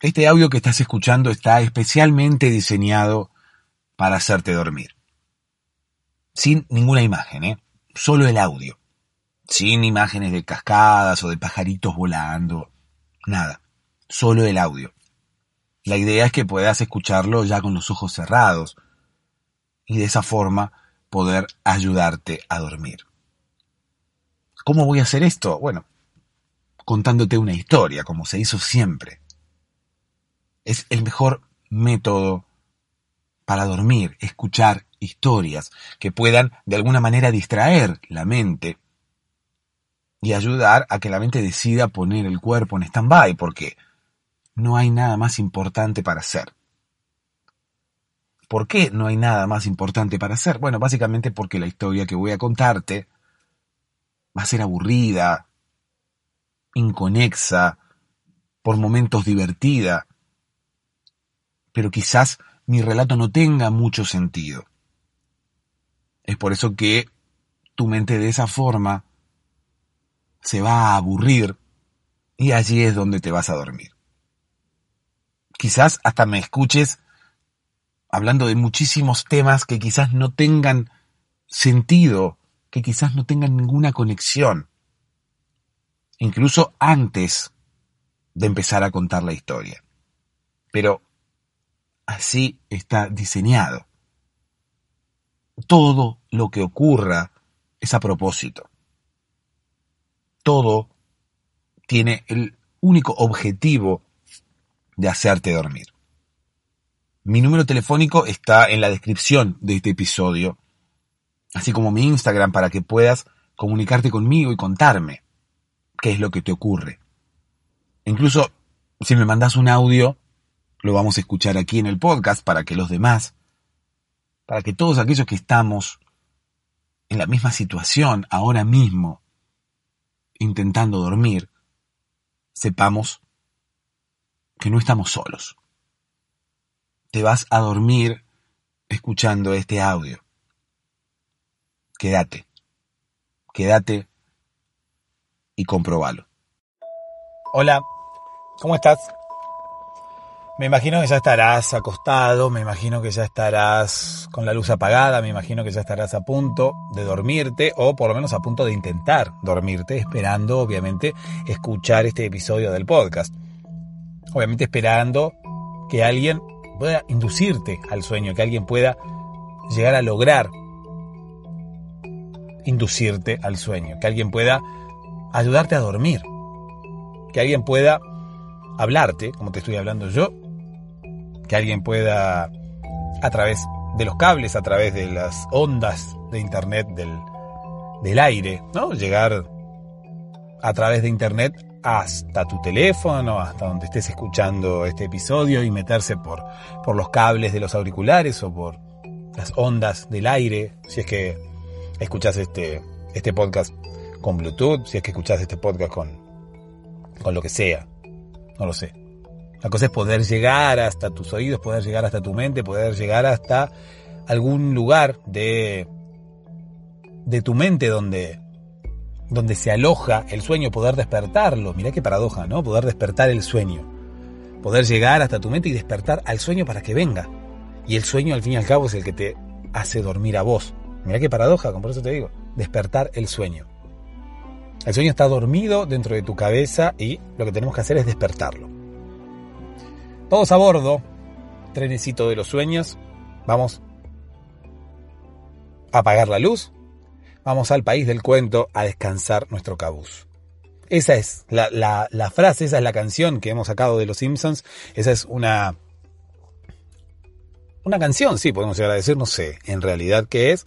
este audio que estás escuchando está especialmente diseñado para hacerte dormir. Sin ninguna imagen, ¿eh? Solo el audio. Sin imágenes de cascadas o de pajaritos volando. Nada. Solo el audio. La idea es que puedas escucharlo ya con los ojos cerrados y de esa forma poder ayudarte a dormir. ¿Cómo voy a hacer esto? Bueno, contándote una historia, como se hizo siempre. Es el mejor método para dormir, escuchar historias que puedan de alguna manera distraer la mente y ayudar a que la mente decida poner el cuerpo en stand-by, porque no hay nada más importante para hacer. ¿Por qué no hay nada más importante para hacer? Bueno, básicamente porque la historia que voy a contarte va a ser aburrida, inconexa, por momentos divertida, pero quizás mi relato no tenga mucho sentido. Es por eso que tu mente de esa forma se va a aburrir y allí es donde te vas a dormir. Quizás hasta me escuches hablando de muchísimos temas que quizás no tengan sentido, que quizás no tengan ninguna conexión incluso antes de empezar a contar la historia. Pero así está diseñado. Todo lo que ocurra es a propósito. Todo tiene el único objetivo de hacerte dormir. Mi número telefónico está en la descripción de este episodio, así como mi Instagram para que puedas comunicarte conmigo y contarme qué es lo que te ocurre. Incluso si me mandas un audio, lo vamos a escuchar aquí en el podcast para que los demás, para que todos aquellos que estamos en la misma situación ahora mismo, intentando dormir, sepamos que no estamos solos. Te vas a dormir escuchando este audio. Quédate. Quédate y comprobalo. Hola, ¿cómo estás? Me imagino que ya estarás acostado, me imagino que ya estarás con la luz apagada, me imagino que ya estarás a punto de dormirte o por lo menos a punto de intentar dormirte, esperando obviamente escuchar este episodio del podcast. Obviamente esperando que alguien pueda inducirte al sueño, que alguien pueda llegar a lograr inducirte al sueño, que alguien pueda ayudarte a dormir. Que alguien pueda hablarte, como te estoy hablando yo. Que alguien pueda, a través de los cables, a través de las ondas de Internet del, del aire, ¿no? Llegar a través de Internet hasta tu teléfono, hasta donde estés escuchando este episodio y meterse por, por los cables de los auriculares o por las ondas del aire, si es que escuchas este, este podcast con Bluetooth, si es que escuchás este podcast con, con lo que sea. No lo sé. La cosa es poder llegar hasta tus oídos, poder llegar hasta tu mente, poder llegar hasta algún lugar de, de tu mente donde, donde se aloja el sueño, poder despertarlo. Mirá qué paradoja, ¿no? Poder despertar el sueño. Poder llegar hasta tu mente y despertar al sueño para que venga. Y el sueño al fin y al cabo es el que te hace dormir a vos. Mirá qué paradoja, por eso te digo, despertar el sueño. El sueño está dormido dentro de tu cabeza y lo que tenemos que hacer es despertarlo. Todos a bordo, trenecito de los sueños, vamos a apagar la luz, vamos al país del cuento a descansar nuestro cabuz. Esa es la, la, frase, esa es la canción que hemos sacado de Los Simpsons, esa es una... Una canción, sí, podemos llegar a decir, no sé en realidad qué es.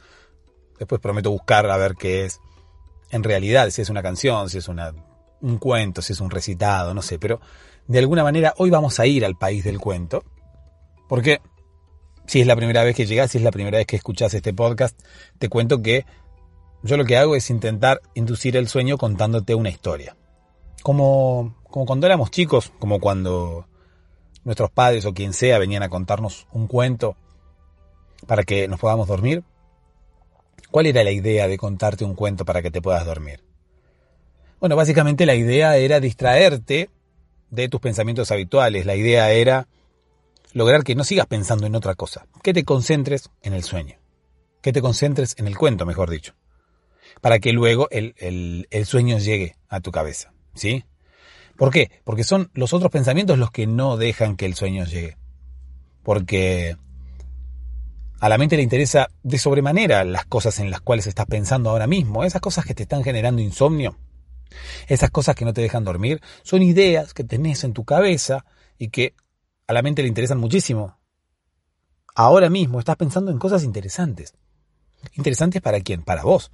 Después prometo buscar a ver qué es en realidad, si es una canción, si es una, un cuento, si es un recitado, no sé, pero de alguna manera hoy vamos a ir al país del cuento. Porque si es la primera vez que llegas, si es la primera vez que escuchas este podcast, te cuento que yo lo que hago es intentar inducir el sueño contándote una historia. Como, como cuando éramos chicos, como cuando nuestros padres o quien sea venían a contarnos un cuento para que nos podamos dormir. ¿Cuál era la idea de contarte un cuento para que te puedas dormir? Bueno, básicamente la idea era distraerte de tus pensamientos habituales. La idea era lograr que no sigas pensando en otra cosa, que te concentres en el sueño, que te concentres en el cuento, mejor dicho, para que luego el, el, sueño llegue a tu cabeza, ¿sí? ¿Por qué? Porque son los otros pensamientos los que no dejan que el sueño llegue. Porque a la mente le interesa de sobremanera las cosas en las cuales estás pensando ahora mismo, esas cosas que te están generando insomnio, esas cosas que no te dejan dormir, son ideas que tenés en tu cabeza y que a la mente le interesan muchísimo. Ahora mismo estás pensando en cosas interesantes. Interesantes para quién? Para vos.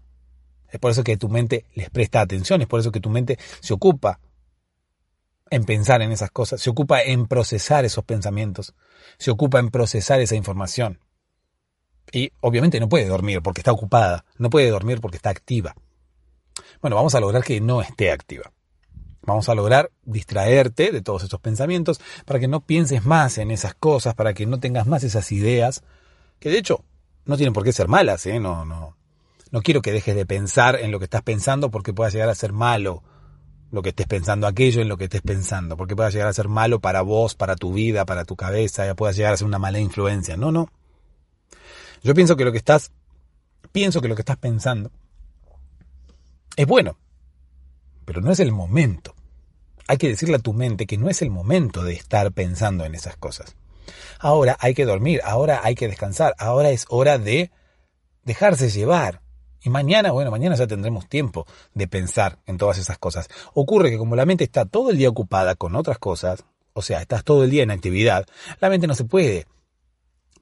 Es por eso que tu mente les presta atención, es por eso que tu mente se ocupa en pensar en esas cosas, se ocupa en procesar esos pensamientos, se ocupa en procesar esa información. Y obviamente no puede dormir porque está ocupada, no puede dormir porque está activa. Bueno, vamos a lograr que no esté activa. Vamos a lograr distraerte de todos esos pensamientos para que no pienses más en esas cosas, para que no tengas más esas ideas, que de hecho no tienen por qué ser malas, ¿eh? No, no, no quiero que dejes de pensar en lo que estás pensando porque pueda llegar a ser malo lo que estés pensando, aquello en lo que estés pensando, porque pueda llegar a ser malo para vos, para tu vida, para tu cabeza, ya pueda llegar a ser una mala influencia. No, no. Yo pienso que lo que estás, pienso que lo que estás pensando es bueno, pero no es el momento hay que decirle a tu mente que no es el momento de estar pensando en esas cosas. Ahora hay que dormir, ahora hay que descansar, ahora es hora de dejarse llevar. Y mañana, bueno, mañana ya tendremos tiempo de pensar en todas esas cosas. Ocurre que como la mente está todo el día ocupada con otras cosas, o sea, estás todo el día en actividad, la mente no se puede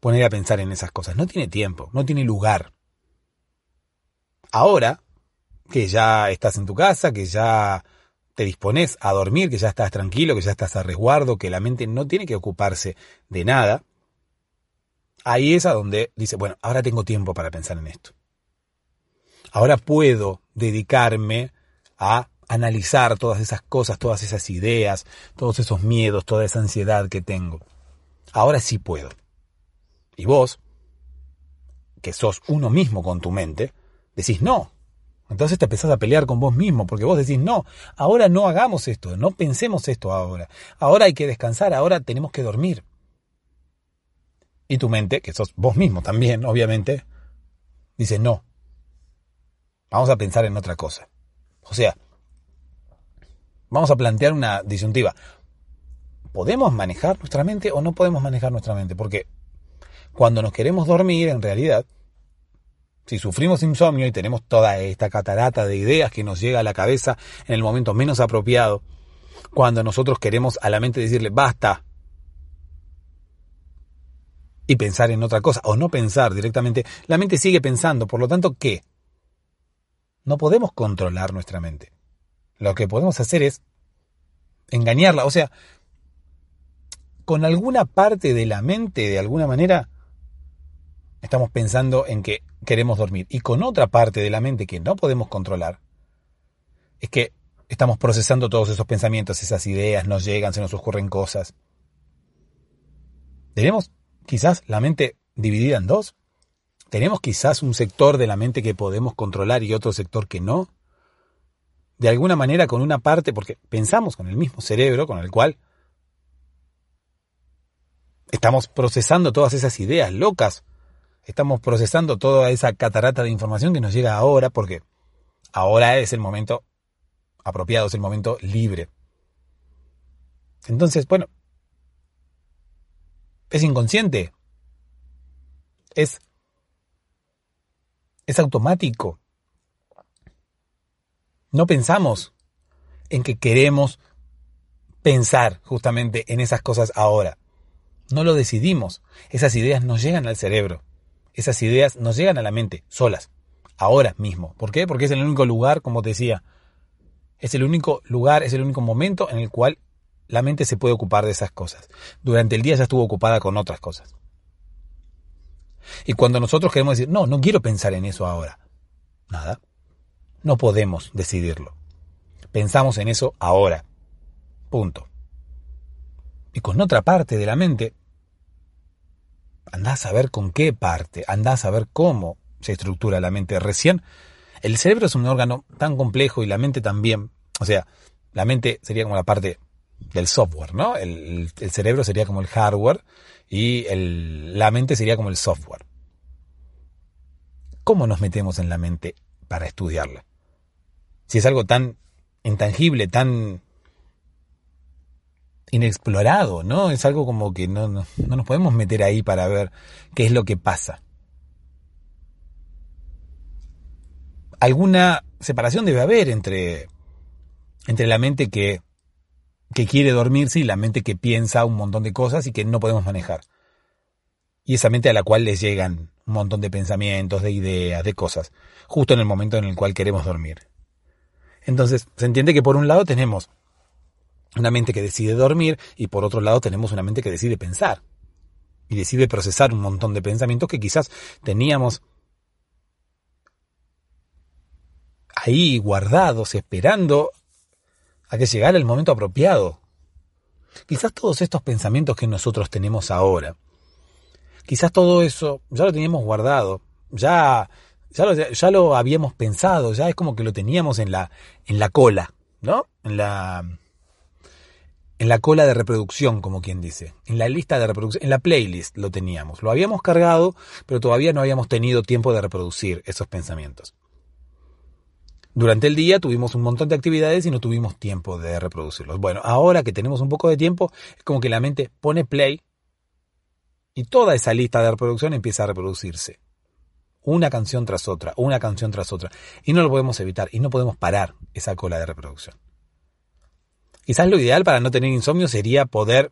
poner a pensar en esas cosas. No tiene tiempo, no tiene lugar. Ahora que ya estás en tu casa, que ya te dispones a dormir, que ya estás tranquilo, que ya estás a resguardo, que la mente no tiene que ocuparse de nada, ahí es a donde dice, bueno, ahora tengo tiempo para pensar en esto. Ahora puedo dedicarme a analizar todas esas cosas, todas esas ideas, todos esos miedos, toda esa ansiedad que tengo. Ahora sí puedo. Y vos, que sos uno mismo con tu mente, decís, no, entonces te empezás a pelear con vos mismo, porque vos decís, no, ahora no hagamos esto, no pensemos esto ahora. Ahora hay que descansar, ahora tenemos que dormir. Y tu mente, que sos vos mismo también, obviamente, dice, no, vamos a pensar en otra cosa. O sea, vamos a plantear una disyuntiva. ¿Podemos manejar nuestra mente o no podemos manejar nuestra mente? Porque cuando nos queremos dormir, en realidad, si sufrimos insomnio y tenemos toda esta catarata de ideas que nos llega a la cabeza en el momento menos apropiado, cuando nosotros queremos a la mente decirle basta y pensar en otra cosa o no pensar directamente, la mente sigue pensando, por lo tanto, ¿qué? No podemos controlar nuestra mente. Lo que podemos hacer es engañarla, o sea, con alguna parte de la mente, de alguna manera, estamos pensando en que queremos dormir. Y con otra parte de la mente que no podemos controlar, es que estamos procesando todos esos pensamientos, esas ideas, nos llegan, se nos ocurren cosas. ¿Tenemos quizás la mente dividida en dos? ¿Tenemos quizás un sector de la mente que podemos controlar y otro sector que no? De alguna manera con una parte, porque pensamos con el mismo cerebro con el cual estamos procesando todas esas ideas locas estamos procesando toda esa catarata de información que nos llega ahora, porque ahora es el momento apropiado, es el momento libre. Entonces, bueno, es inconsciente, es, es automático. No pensamos en que queremos pensar justamente en esas cosas ahora. No lo decidimos. Esas ideas nos llegan al cerebro esas ideas nos llegan a la mente, solas, ahora mismo. ¿Por qué? Porque es el único lugar, como te decía, es el único lugar, es el único momento en el cual la mente se puede ocupar de esas cosas. Durante el día ya estuvo ocupada con otras cosas. Y cuando nosotros queremos decir, no, no quiero pensar en eso ahora, nada, no podemos decidirlo. Pensamos en eso ahora. Punto. Y con otra parte de la mente, andás a ver con qué parte, andás a ver cómo se estructura la mente. Recién, el cerebro es un órgano tan complejo y la mente también. O sea, la mente sería como la parte del software, ¿no? El, cerebro sería como el hardware y la mente sería como el software. ¿Cómo nos metemos en la mente para estudiarla? Si es algo tan intangible, tan inexplorado, ¿no? Es algo como que no, no, no, nos podemos meter ahí para ver qué es lo que pasa. Alguna separación debe haber entre, entre la mente que, que quiere dormirse y la mente que piensa un montón de cosas y que no podemos manejar. Y esa mente a la cual les llegan un montón de pensamientos, de ideas, de cosas, justo en el momento en el cual queremos dormir. Entonces, se entiende que por un lado tenemos una mente que decide dormir y por otro lado tenemos una mente que decide pensar y decide procesar un montón de pensamientos que quizás teníamos ahí guardados, esperando a que llegara el momento apropiado. Quizás todos estos pensamientos que nosotros tenemos ahora, quizás todo eso ya lo teníamos guardado, ya ya lo, ya lo habíamos pensado, ya es como que lo teníamos en la, en la cola, ¿no? En la, en la cola de reproducción, como quien dice, en la lista de reproducción, en la playlist lo teníamos. Lo habíamos cargado, pero todavía no habíamos tenido tiempo de reproducir esos pensamientos. Durante el día tuvimos un montón de actividades y no tuvimos tiempo de reproducirlos. Bueno, ahora que tenemos un poco de tiempo, es como que la mente pone play y toda esa lista de reproducción empieza a reproducirse una canción tras otra, una canción tras otra. Y no lo podemos evitar y no podemos parar esa cola de reproducción. Quizás lo ideal para no tener insomnio sería poder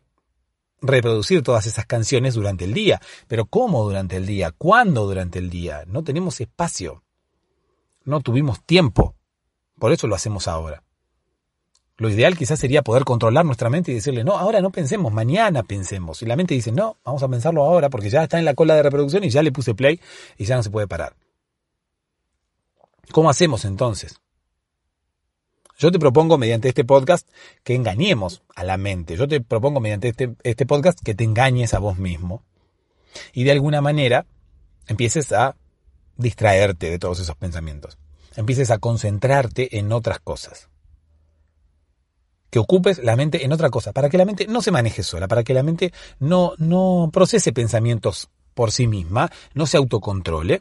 reproducir todas esas canciones durante el día. Pero ¿cómo durante el día? ¿Cuándo durante el día? No tenemos espacio. No tuvimos tiempo. Por eso lo hacemos ahora. Lo ideal quizás sería poder controlar nuestra mente y decirle, no, ahora no pensemos, mañana pensemos. Y la mente dice, no, vamos a pensarlo ahora porque ya está en la cola de reproducción y ya le puse play y ya no se puede parar. ¿Cómo hacemos entonces? Yo te propongo mediante este podcast que engañemos a la mente. Yo te propongo mediante este, este podcast que te engañes a vos mismo. Y de alguna manera empieces a distraerte de todos esos pensamientos. Empieces a concentrarte en otras cosas que ocupes la mente en otra cosa, para que la mente no se maneje sola, para que la mente no, no procese pensamientos por sí misma, no se autocontrole,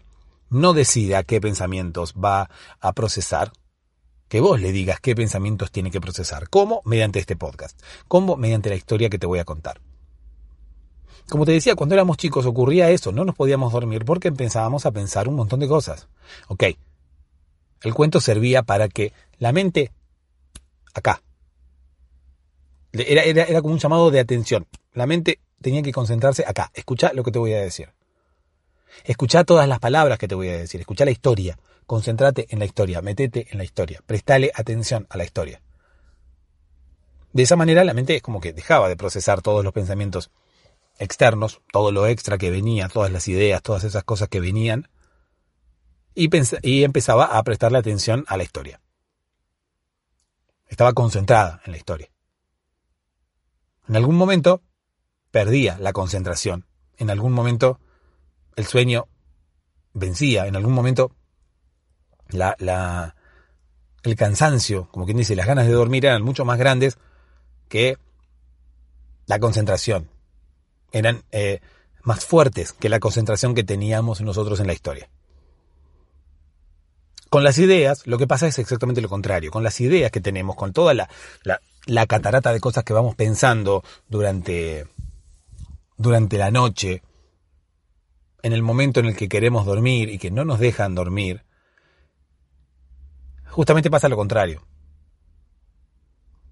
no decida qué pensamientos va a procesar, que vos le digas qué pensamientos tiene que procesar. ¿Cómo? Mediante este podcast. ¿Cómo? Mediante la historia que te voy a contar. Como te decía, cuando éramos chicos ocurría eso, no nos podíamos dormir porque empezábamos a pensar un montón de cosas. Ok, el cuento servía para que la mente, acá, era, era, era como un llamado de atención. La mente tenía que concentrarse acá. Escucha lo que te voy a decir. Escucha todas las palabras que te voy a decir. Escucha la historia. Concéntrate en la historia. Metete en la historia. Prestale atención a la historia. De esa manera la mente es como que dejaba de procesar todos los pensamientos externos, todo lo extra que venía, todas las ideas, todas esas cosas que venían, y, y empezaba a prestarle atención a la historia. Estaba concentrada en la historia. En algún momento perdía la concentración. En algún momento el sueño vencía. En algún momento la, la, el cansancio, como quien dice, las ganas de dormir eran mucho más grandes que la concentración. Eran eh, más fuertes que la concentración que teníamos nosotros en la historia. Con las ideas, lo que pasa es exactamente lo contrario. Con las ideas que tenemos, con toda la, la catarata de cosas que vamos pensando durante, durante la noche, en el momento en el que queremos dormir y que no nos dejan dormir, justamente pasa lo contrario.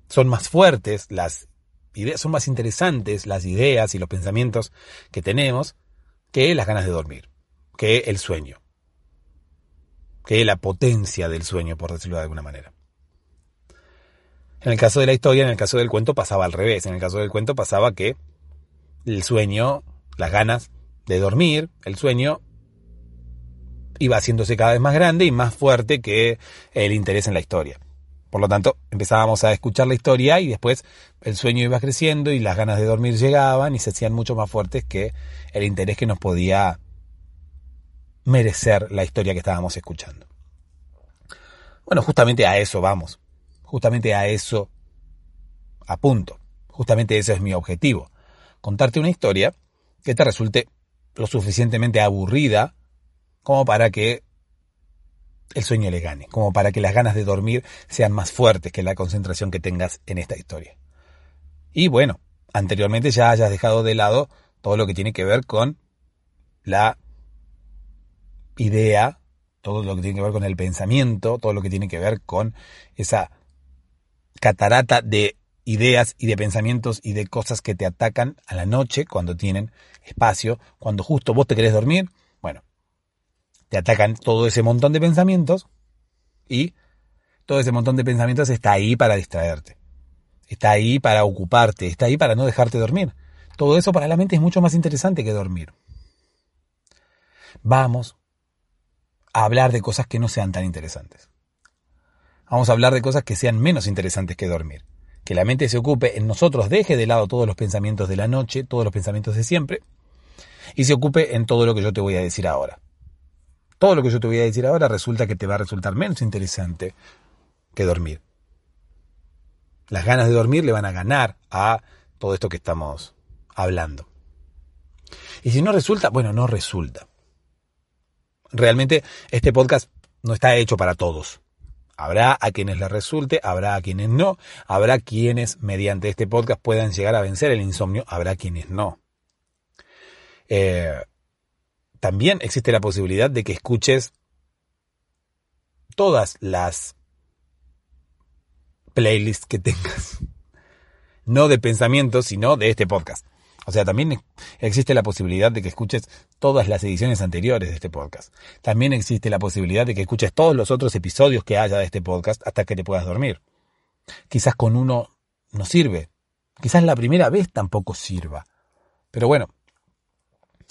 Son más fuertes las ideas, son más interesantes las ideas y los pensamientos que tenemos que las ganas de dormir, que el sueño, que la potencia del sueño, por decirlo de alguna manera. En el caso de la historia, en el caso del cuento pasaba al revés. En el caso del cuento pasaba que el sueño, las ganas de dormir, el sueño iba haciéndose cada vez más grande y más fuerte que el interés en la historia. Por lo tanto, empezábamos a escuchar la historia y después el sueño iba creciendo y las ganas de dormir llegaban y se hacían mucho más fuertes que el interés que nos podía merecer la historia que estábamos escuchando. Bueno, justamente a eso vamos. Justamente a eso apunto. Justamente ese es mi objetivo. Contarte una historia que te resulte lo suficientemente aburrida como para que el sueño le gane, como para que las ganas de dormir sean más fuertes que la concentración que tengas en esta historia. Y bueno, anteriormente ya hayas dejado de lado todo lo que tiene que ver con la idea, todo lo que tiene que ver con el pensamiento, todo lo que tiene que ver con esa catarata de ideas y de pensamientos y de cosas que te atacan a la noche cuando tienen espacio, cuando justo vos te querés dormir, te atacan todo ese montón de pensamientos y todo ese montón de pensamientos está ahí para distraerte, está ahí para ocuparte, está ahí para no dejarte dormir. Todo eso para la mente es mucho más interesante que dormir. Vamos a hablar de cosas que no sean tan interesantes. Vamos a hablar de cosas que sean menos interesantes que dormir. Que la mente se ocupe en nosotros, deje de lado todos los pensamientos de la noche, todos los pensamientos de siempre, y se ocupe en todo lo que yo te voy a decir ahora todo lo que yo te voy a decir ahora resulta que te va a resultar menos interesante que dormir. Las ganas de dormir le van a ganar a todo esto que estamos hablando. Y si no resulta, bueno, no resulta. Realmente este podcast no está hecho para todos. Habrá a quienes les resulte, habrá a quienes no, habrá quienes mediante este podcast puedan llegar a vencer el insomnio, habrá quienes no. Eh, también existe la posibilidad de que escuches todas las playlists que tengas. No de pensamientos, sino de este podcast. O sea, también existe la posibilidad de que escuches todas las ediciones anteriores de este podcast. También existe la posibilidad de que escuches todos los otros episodios que haya de este podcast hasta que te puedas dormir. Quizás con uno no sirve. Quizás la primera vez tampoco sirva. Pero bueno,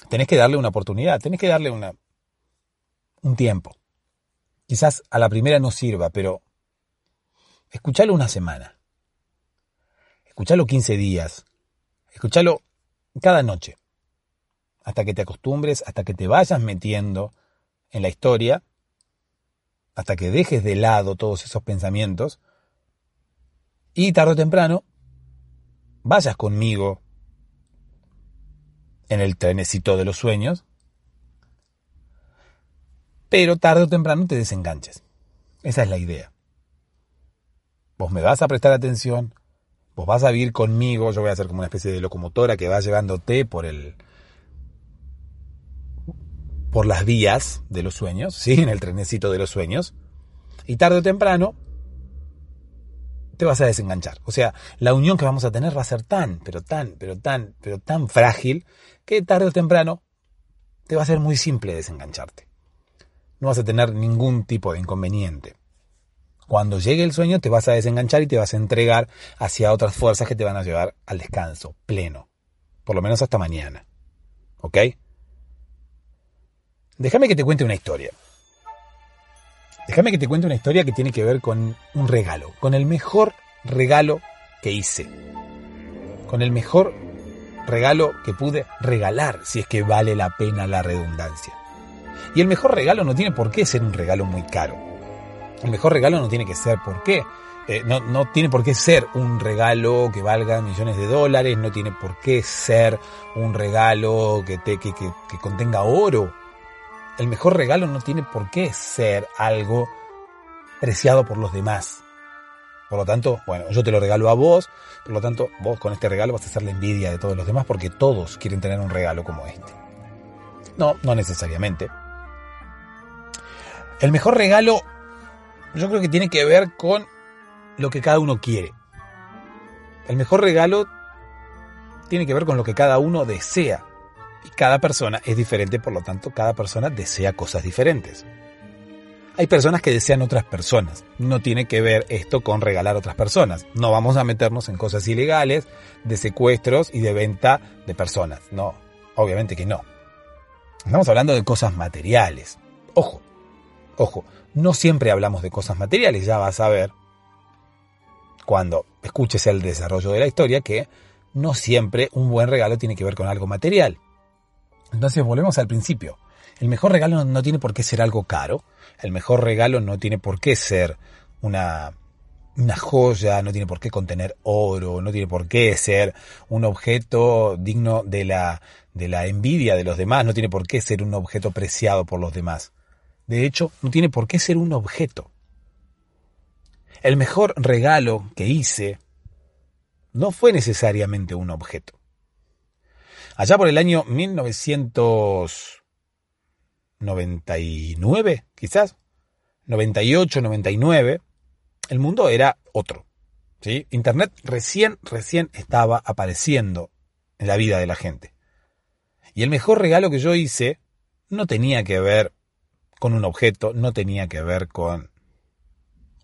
tenés que darle una oportunidad, tenés que darle una, un tiempo. Quizás a la primera no sirva, pero escuchalo una semana. Escuchalo 15 días. Escuchalo cada noche. Hasta que te acostumbres, hasta que te vayas metiendo en la historia, hasta que dejes de lado todos esos pensamientos y tarde o temprano vayas conmigo en el trenecito de los sueños, pero tarde o temprano te desenganches. Esa es la idea. Vos me vas a prestar atención, vos vas a vivir conmigo, yo voy a ser como una especie de locomotora que va llevándote por el por las vías de los sueños, sí, en el trenecito de los sueños, y tarde o temprano te vas a desenganchar. O sea, la unión que vamos a tener va a ser tan, pero tan, pero tan, pero tan frágil que tarde o temprano te va a ser muy simple desengancharte. No vas a tener ningún tipo de inconveniente. Cuando llegue el sueño te vas a desenganchar y te vas a entregar hacia otras fuerzas que te van a llevar al descanso pleno. Por lo menos hasta mañana. ¿Ok? Déjame que te cuente una historia. Déjame que te cuente una historia que tiene que ver con un regalo, con el mejor regalo que hice, con el mejor regalo que pude regalar, si es que vale la pena la redundancia. Y el mejor regalo no tiene por qué ser un regalo muy caro. El mejor regalo no tiene que ser por qué. Eh, no, no tiene por qué ser un regalo que valga millones de dólares, no tiene por qué ser un regalo que, te, que, que, que contenga oro el mejor regalo no tiene por qué ser algo preciado por los demás. Por lo tanto, bueno, yo te lo regalo a vos, por lo tanto, vos con este regalo vas a hacer la envidia de todos los demás porque todos quieren tener un regalo como este. No, no necesariamente. El mejor regalo yo creo que tiene que ver con lo que cada uno quiere. El mejor regalo tiene que ver con lo que cada uno desea. Y cada persona es diferente, por lo tanto, cada persona desea cosas diferentes. hay personas que desean otras personas. No tiene que ver esto con regalar a otras personas. No vamos a meternos en cosas ilegales, de secuestros y de venta de personas. No, obviamente que no. Estamos hablando de cosas materiales. Ojo, ojo, no siempre hablamos de cosas materiales, ya vas a ver cuando escuches el desarrollo de la historia que no siempre un buen regalo tiene que ver con algo material. Entonces volvemos al principio. El mejor regalo no tiene por qué ser algo caro. El mejor regalo no tiene por qué ser una, joya, no tiene por qué contener oro, no tiene por qué ser un objeto digno de la, de la envidia de los demás, no tiene por qué ser un objeto preciado por los demás. De hecho, no tiene por qué ser un objeto. El mejor regalo que hice no fue necesariamente un objeto. Allá por el año 1999, quizás, 98, 99, el mundo era otro. ¿sí? Internet recién, recién estaba apareciendo en la vida de la gente. Y el mejor regalo que yo hice no tenía que ver con un objeto, no tenía que ver con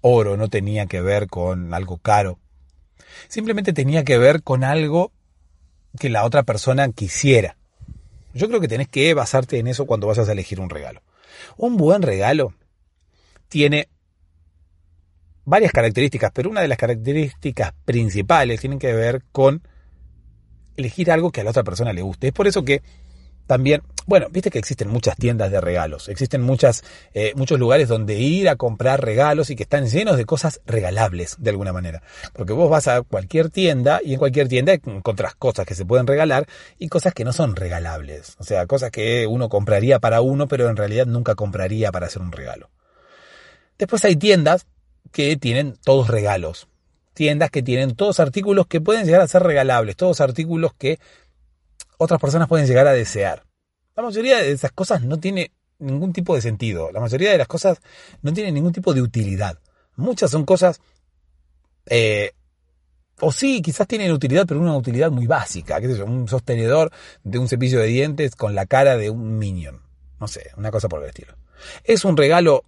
oro, no tenía que ver con algo caro. Simplemente tenía que ver con algo que la otra persona quisiera. Yo creo que tenés que basarte en eso cuando vas a elegir un regalo. Un buen regalo tiene varias características, pero una de las características principales tiene que ver con elegir algo que a la otra persona le guste. Es por eso que también, bueno, viste que existen muchas tiendas de regalos, existen muchas, eh, muchos lugares donde ir a comprar regalos y que están llenos de cosas regalables de alguna manera. Porque vos vas a cualquier tienda y en cualquier tienda encontrás cosas que se pueden regalar y cosas que no son regalables. O sea, cosas que uno compraría para uno, pero en realidad nunca compraría para hacer un regalo. Después hay tiendas que tienen todos regalos. Tiendas que tienen todos artículos que pueden llegar a ser regalables, todos artículos que otras personas pueden llegar a desear. La mayoría de esas cosas no tiene ningún tipo de sentido. La mayoría de las cosas no tienen ningún tipo de utilidad. Muchas son cosas... Eh, o sí, quizás tienen utilidad, pero una utilidad muy básica. Un sostenedor de un cepillo de dientes con la cara de un minion. No sé, una cosa por el estilo. ¿Es un regalo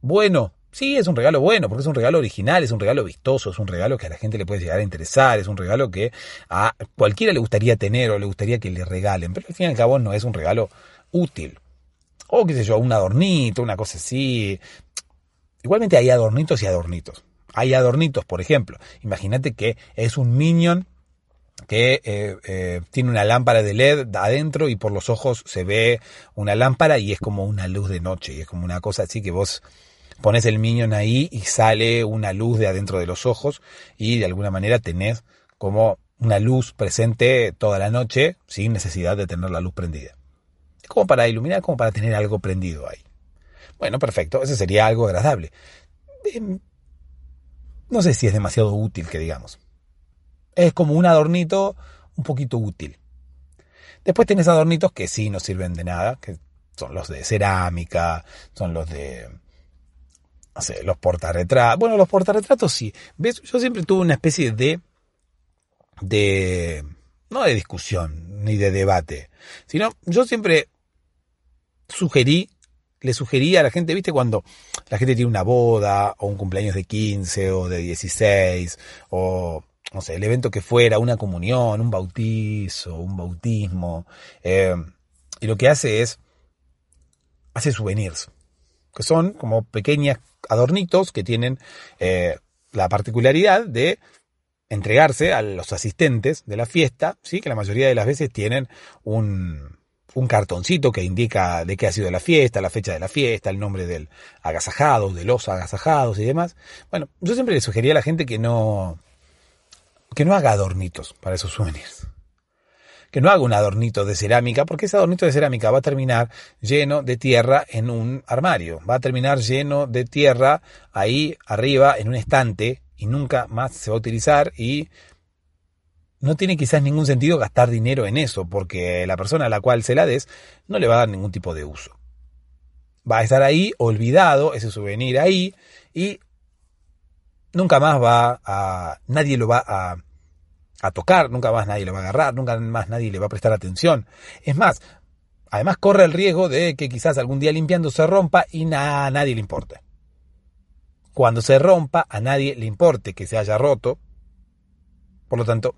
bueno? Sí, es un regalo bueno, porque es un regalo original, es un regalo vistoso, es un regalo que a la gente le puede llegar a interesar, es un regalo que a cualquiera le gustaría tener o le gustaría que le regalen, pero al fin y al cabo no es un regalo útil. O qué sé yo, un adornito, una cosa así. Igualmente hay adornitos y adornitos. Hay adornitos, por ejemplo. Imagínate que es un minion que eh, eh, tiene una lámpara de LED adentro y por los ojos se ve una lámpara y es como una luz de noche y es como una cosa así que vos pones el minion ahí y sale una luz de adentro de los ojos y de alguna manera tenés como una luz presente toda la noche sin necesidad de tener la luz prendida. Es como para iluminar, como para tener algo prendido ahí. Bueno, perfecto, ese sería algo agradable. Em, no sé si es demasiado útil que digamos. Es como un adornito un poquito útil. Después tenés adornitos que sí no sirven de nada, que son los de cerámica, son los de no sé, los portarretratos. Bueno, los portarretratos sí. ¿Ves? Yo siempre tuve una especie de. de. no de discusión ni de debate, sino yo siempre sugerí, le sugería a la gente, ¿viste? Cuando la gente tiene una boda, o un cumpleaños de 15, o de 16, o no sé, el evento que fuera, una comunión, un bautizo, un bautismo, eh, y lo que hace es, hace souvenirs, que son como pequeñas adornitos que tienen eh, la particularidad de entregarse a los asistentes de la fiesta, ¿sí? que la mayoría de las veces tienen un, un cartoncito que indica de qué ha sido la fiesta, la fecha de la fiesta, el nombre del agasajado, de los agasajados y demás. Bueno, yo siempre le sugería a la gente que no, que no haga adornitos para esos souvenirs que no haga un adornito de cerámica, porque ese adornito de cerámica va a terminar lleno de tierra en un armario, va a terminar lleno de tierra ahí arriba en un estante y nunca más se va a utilizar y no tiene quizás ningún sentido gastar dinero en eso, porque la persona a la cual se la des no le va a dar ningún tipo de uso. Va a estar ahí olvidado ese souvenir ahí y nunca más va a nadie lo va a a tocar, nunca más nadie lo va a agarrar, nunca más nadie le va a prestar atención. Es más, Además corre el riesgo de que quizás algún día limpiando se rompa y a nadie le importe. Cuando se rompa, a nadie le importe que se haya roto. Por lo tanto,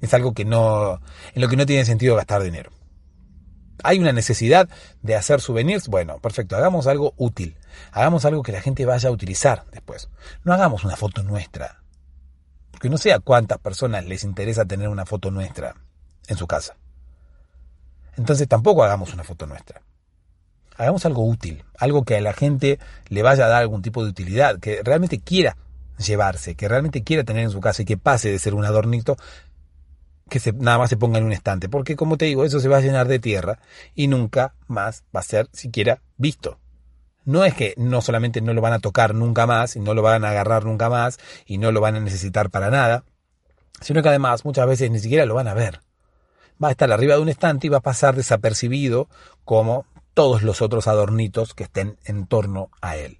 es algo que no, en lo que no tiene sentido gastar dinero. Hay una necesidad de hacer souvenirs. Bueno, perfecto, hagamos algo útil. Hagamos algo que la gente vaya a utilizar después. No hagamos una foto nuestra. Porque no sé a cuántas personas les interesa tener una foto nuestra en su casa. Entonces tampoco hagamos una foto nuestra. Hagamos algo útil, algo que a la gente le vaya a dar algún tipo de utilidad, que realmente quiera llevarse, que realmente quiera tener en su casa y que pase de ser un adornito que se, nada más se ponga en un estante. Porque como te digo, eso se va a llenar de tierra y nunca más va a ser siquiera visto. No es que no solamente no lo van a tocar nunca más y no lo van a agarrar nunca más y no lo van a necesitar para nada, sino que además muchas veces ni siquiera lo van a ver. Va a estar arriba de un estante y va a pasar desapercibido como todos los otros adornitos que estén en torno a él.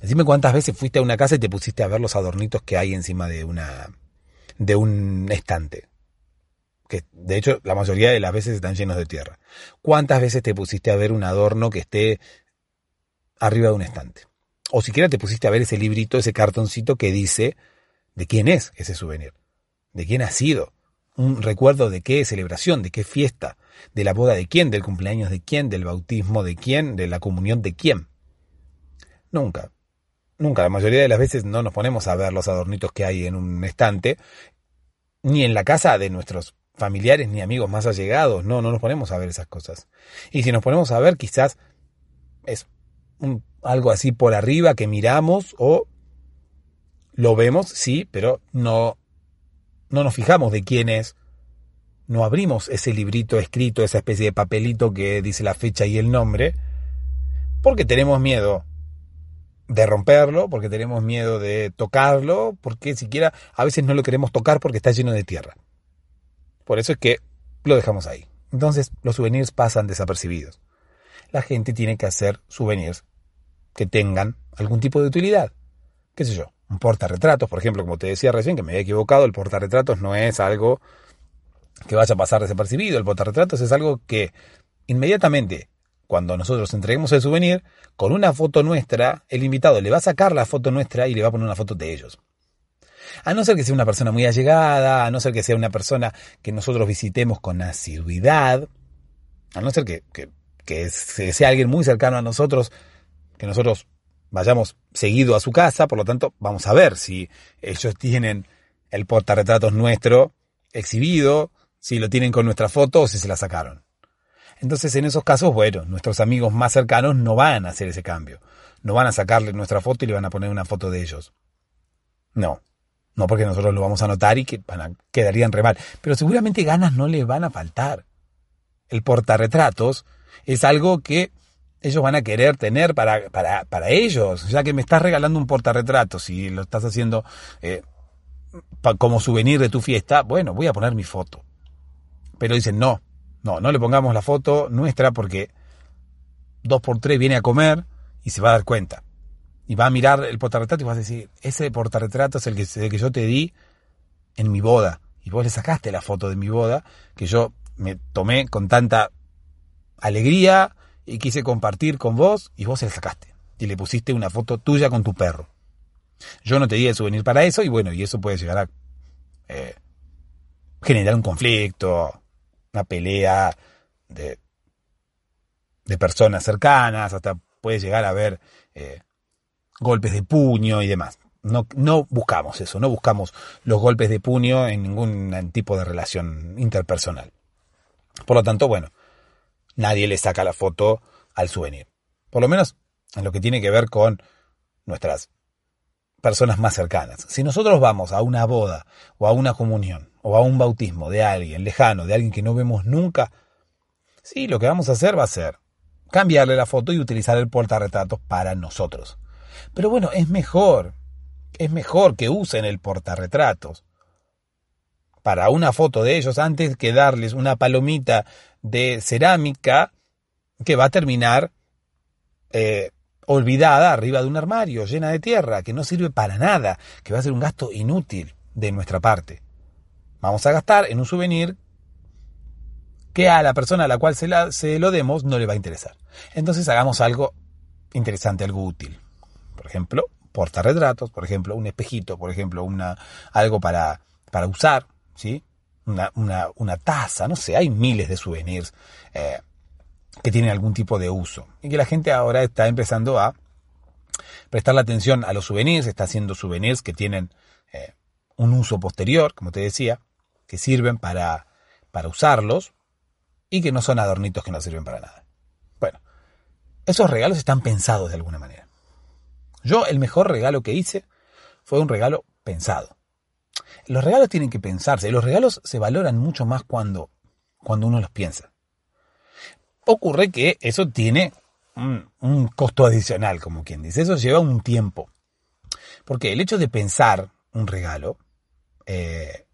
Decime cuántas veces fuiste a una casa y te pusiste a ver los adornitos que hay encima de una de un estante. Que de hecho la mayoría de las veces están llenos de tierra. ¿Cuántas veces te pusiste a ver un adorno que esté arriba de un estante? O siquiera te pusiste a ver ese librito, ese cartoncito que dice de quién es ese souvenir, de quién ha sido, un recuerdo de qué celebración, de qué fiesta, de la boda de quién, del cumpleaños de quién, del bautismo de quién, de la comunión de quién. Nunca, nunca, la mayoría de las veces no nos ponemos a ver los adornitos que hay en un estante, ni en la casa de nuestros familiares ni amigos más allegados, no, no nos ponemos a ver esas cosas. Y si nos ponemos a ver, quizás algo así por arriba que miramos o lo vemos, sí, pero no no nos fijamos de quién es, no abrimos ese librito escrito, esa especie de papelito que dice la fecha y el nombre, porque tenemos miedo de romperlo, porque tenemos miedo de tocarlo, porque siquiera a veces no lo queremos tocar porque está lleno de tierra. Por eso es que lo dejamos ahí. Entonces los souvenirs pasan desapercibidos. La gente tiene que hacer souvenirs que tengan algún tipo de utilidad. ¿Qué sé yo? un portarretratos, por ejemplo, como te decía recién, que me había equivocado, el portarretratos no es algo que vaya a pasar desapercibido, el portarretratos es algo que inmediatamente, cuando nosotros entreguemos el souvenir, con una foto nuestra, el invitado le va a sacar la foto nuestra y le va a poner una foto de ellos. A no ser que sea una persona muy allegada, a no ser que sea una persona que nosotros visitemos con asiduidad, a no ser que, que, que sea alguien muy cercano a nosotros, que nosotros vayamos seguido a su casa, por lo tanto, vamos a ver si ellos tienen el portarretratos nuestro exhibido, si lo tienen con nuestra foto o si se la sacaron. Entonces, en esos casos, bueno, nuestros amigos más cercanos no van a hacer ese cambio. No van a sacarle nuestra foto y le van a poner una foto de ellos. No. No porque nosotros lo vamos a notar y que van a, quedarían re mal. Pero seguramente ganas no le van a faltar. El portarretratos es algo que ellos van a querer tener para, para, para ellos, ya que me estás regalando un portarretrato, si lo estás haciendo eh, como souvenir de tu fiesta, bueno, voy a poner mi foto. Pero dicen, no, no, no le pongamos la foto nuestra porque dos por tres viene a comer y se va a dar cuenta. Y va a mirar el portarretrato y vas a decir, ese portarretrato es el que, el que yo te di en mi boda. Y vos le sacaste la foto de mi boda, que yo me tomé con tanta alegría, y quise compartir con vos y vos se la sacaste. Y le pusiste una foto tuya con tu perro. Yo no te di el souvenir para eso y bueno, y eso puede llegar a eh, generar un conflicto, una pelea de, de personas cercanas, hasta puede llegar a haber eh, golpes de puño y demás. No, no buscamos eso, no buscamos los golpes de puño en ningún tipo de relación interpersonal. Por lo tanto, bueno, nadie le saca la foto al souvenir. Por lo menos en lo que tiene que ver con nuestras personas más cercanas. Si nosotros vamos a una boda o a una comunión o a un bautismo de alguien lejano, de alguien que no vemos nunca, sí, lo que vamos a hacer va a ser cambiarle la foto y utilizar el portarretratos para nosotros. Pero bueno, es mejor, es mejor que usen el portarretratos para una foto de ellos antes que darles una palomita de cerámica que va a terminar eh, olvidada arriba de un armario, llena de tierra, que no sirve para nada, que va a ser un gasto inútil de nuestra parte. Vamos a gastar en un souvenir que a la persona a la cual se, lo demos no le va a interesar. Entonces hagamos algo interesante, algo útil. Por ejemplo, portarretratos, por ejemplo, un espejito, por ejemplo, una, algo para, para usar, ¿sí? Una, una, taza, no sé, hay miles de souvenirs eh, que tienen algún tipo de uso. Y que la gente ahora está empezando a prestar la atención a los souvenirs, está haciendo souvenirs que tienen eh, un uso posterior, como te decía, que sirven para, para usarlos y que no son adornitos que no sirven para nada. Bueno, esos regalos están pensados de alguna manera. Yo el mejor regalo que hice fue un regalo pensado. Los regalos tienen que pensarse, los regalos se valoran mucho más cuando, cuando uno los piensa. Ocurre que eso tiene un, costo adicional, como quien dice, eso lleva un tiempo. Porque el hecho de pensar un regalo eh,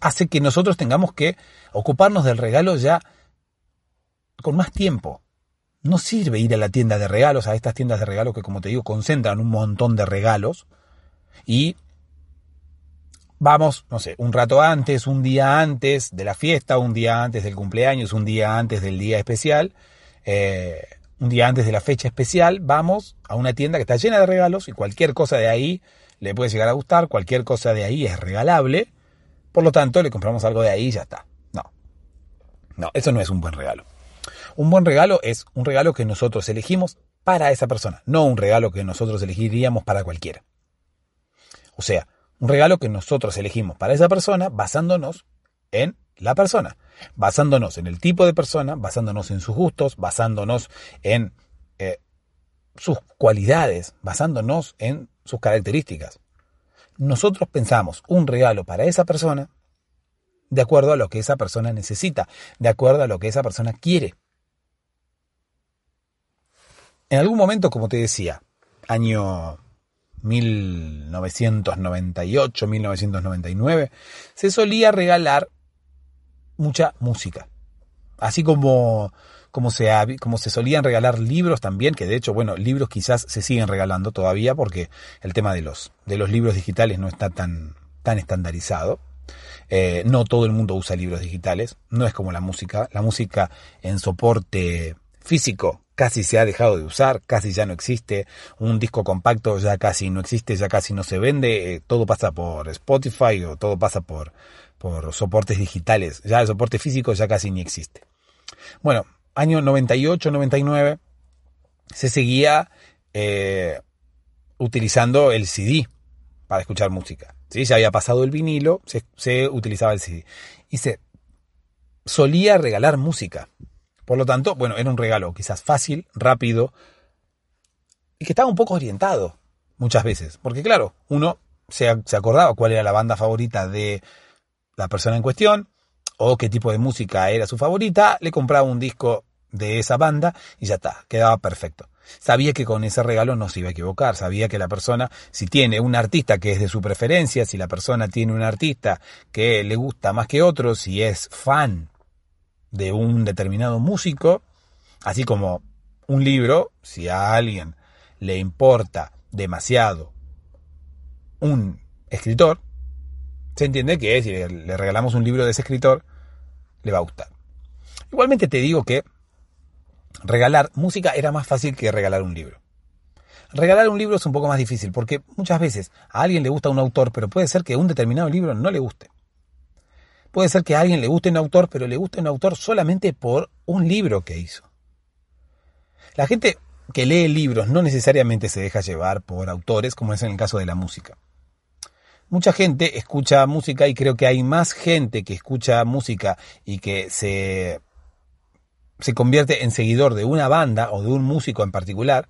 hace que nosotros tengamos que ocuparnos del regalo ya con más tiempo. No sirve ir a la tienda de regalos, a estas tiendas de regalos que como te digo concentran un montón de regalos y vamos, no sé, un rato antes, un día antes de la fiesta, un día antes del cumpleaños, un día antes del día especial, eh, un día antes de la fecha especial, vamos a una tienda que está llena de regalos y cualquier cosa de ahí le puede llegar a gustar, cualquier cosa de ahí es regalable, por lo tanto le compramos algo de ahí y ya está. No, no, eso no es un buen regalo. Un buen regalo es un regalo que nosotros elegimos para esa persona, no un regalo que nosotros elegiríamos para cualquiera. O sea, un regalo que nosotros elegimos para esa persona basándonos en la persona, basándonos en el tipo de persona, basándonos en sus gustos, basándonos en eh, sus cualidades, basándonos en sus características. Nosotros pensamos un regalo para esa persona de acuerdo a lo que esa persona necesita, de acuerdo a lo que esa persona quiere. En algún momento, como te decía, año 1998, 1999, se solía regalar mucha música. Así como, como, se, como se solían regalar libros también, que de hecho, bueno, libros quizás se siguen regalando todavía porque el tema de los, de los libros digitales no está tan, tan estandarizado. Eh, no todo el mundo usa libros digitales, no es como la música. La música en soporte físico casi se ha dejado de usar, casi ya no existe, un disco compacto ya casi no existe, ya casi no se vende, eh, todo pasa por Spotify o todo pasa por, por soportes digitales, ya el soporte físico ya casi ni existe. Bueno, año 98, 99, se seguía eh, utilizando el CD para escuchar música. ¿sí? Ya había pasado el vinilo, se, se utilizaba el CD. Y se solía regalar música. Por lo tanto, bueno, era un regalo quizás fácil, rápido y que estaba un poco orientado muchas veces. Porque claro, uno se, acordaba cuál era la banda favorita de la persona en cuestión o qué tipo de música era su favorita, le compraba un disco de esa banda y ya está, quedaba perfecto. Sabía que con ese regalo no se iba a equivocar, sabía que la persona, si tiene un artista que es de su preferencia, si la persona tiene un artista que le gusta más que otro, si es fan de un determinado músico, así como un libro, si a alguien le importa demasiado un escritor, se entiende que si le regalamos un libro de ese escritor, le va a gustar. Igualmente te digo que regalar música era más fácil que regalar un libro. Regalar un libro es un poco más difícil porque muchas veces a alguien le gusta un autor, pero puede ser que un determinado libro no le guste. Puede ser que a alguien le guste un autor, pero le guste un autor solamente por un libro que hizo. La gente que lee libros no necesariamente se deja llevar por autores, como es en el caso de la música. Mucha gente escucha música y creo que hay más gente que escucha música y que se, se convierte en seguidor de una banda o de un músico en particular,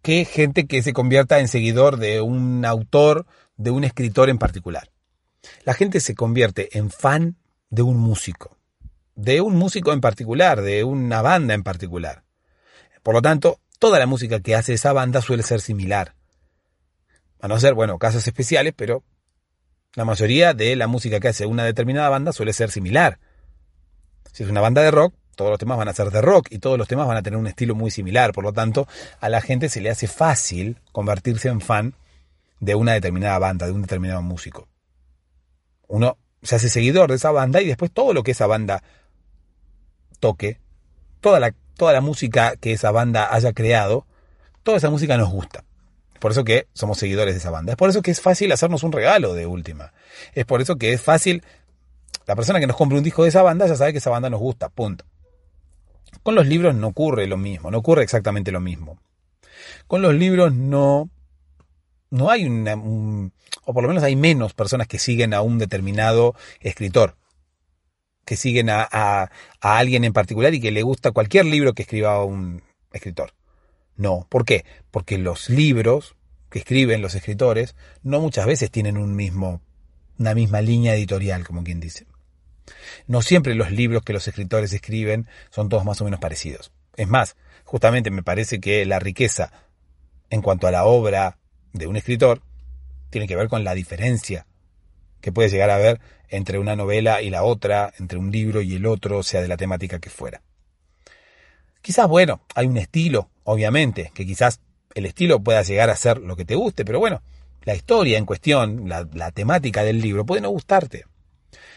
que gente que se convierta en seguidor de un autor, de un escritor en particular. La gente se convierte en fan de un músico, de un músico en particular, de una banda en particular. Por lo tanto, toda la música que hace esa banda suele ser similar. A no ser, bueno, casos especiales, pero la mayoría de la música que hace una determinada banda suele ser similar. Si es una banda de rock, todos los temas van a ser de rock y todos los temas van a tener un estilo muy similar. Por lo tanto, a la gente se le hace fácil convertirse en fan de una determinada banda, de un determinado músico. Uno se hace seguidor de esa banda y después todo lo que esa banda toque, toda la, toda la música que esa banda haya creado, toda esa música nos gusta. Por eso que somos seguidores de esa banda. Es por eso que es fácil hacernos un regalo de última. Es por eso que es fácil. La persona que nos compre un disco de esa banda ya sabe que esa banda nos gusta. Punto. Con los libros no ocurre lo mismo. No ocurre exactamente lo mismo. Con los libros no. No hay una. O por lo menos hay menos personas que siguen a un determinado escritor. Que siguen a, a alguien en particular y que le gusta cualquier libro que escriba un escritor. No. ¿Por qué? Porque los libros que escriben los escritores no muchas veces tienen un mismo, una misma línea editorial, como quien dice. No siempre los libros que los escritores escriben son todos más o menos parecidos. Es más, justamente me parece que la riqueza en cuanto a la obra de un escritor tiene que ver con la diferencia que puede llegar a haber entre una novela y la otra, entre un libro y el otro, sea de la temática que fuera. Quizás, bueno, hay un estilo, obviamente, que quizás el estilo pueda llegar a ser lo que te guste, pero bueno, la historia en cuestión, la, temática del libro puede no gustarte.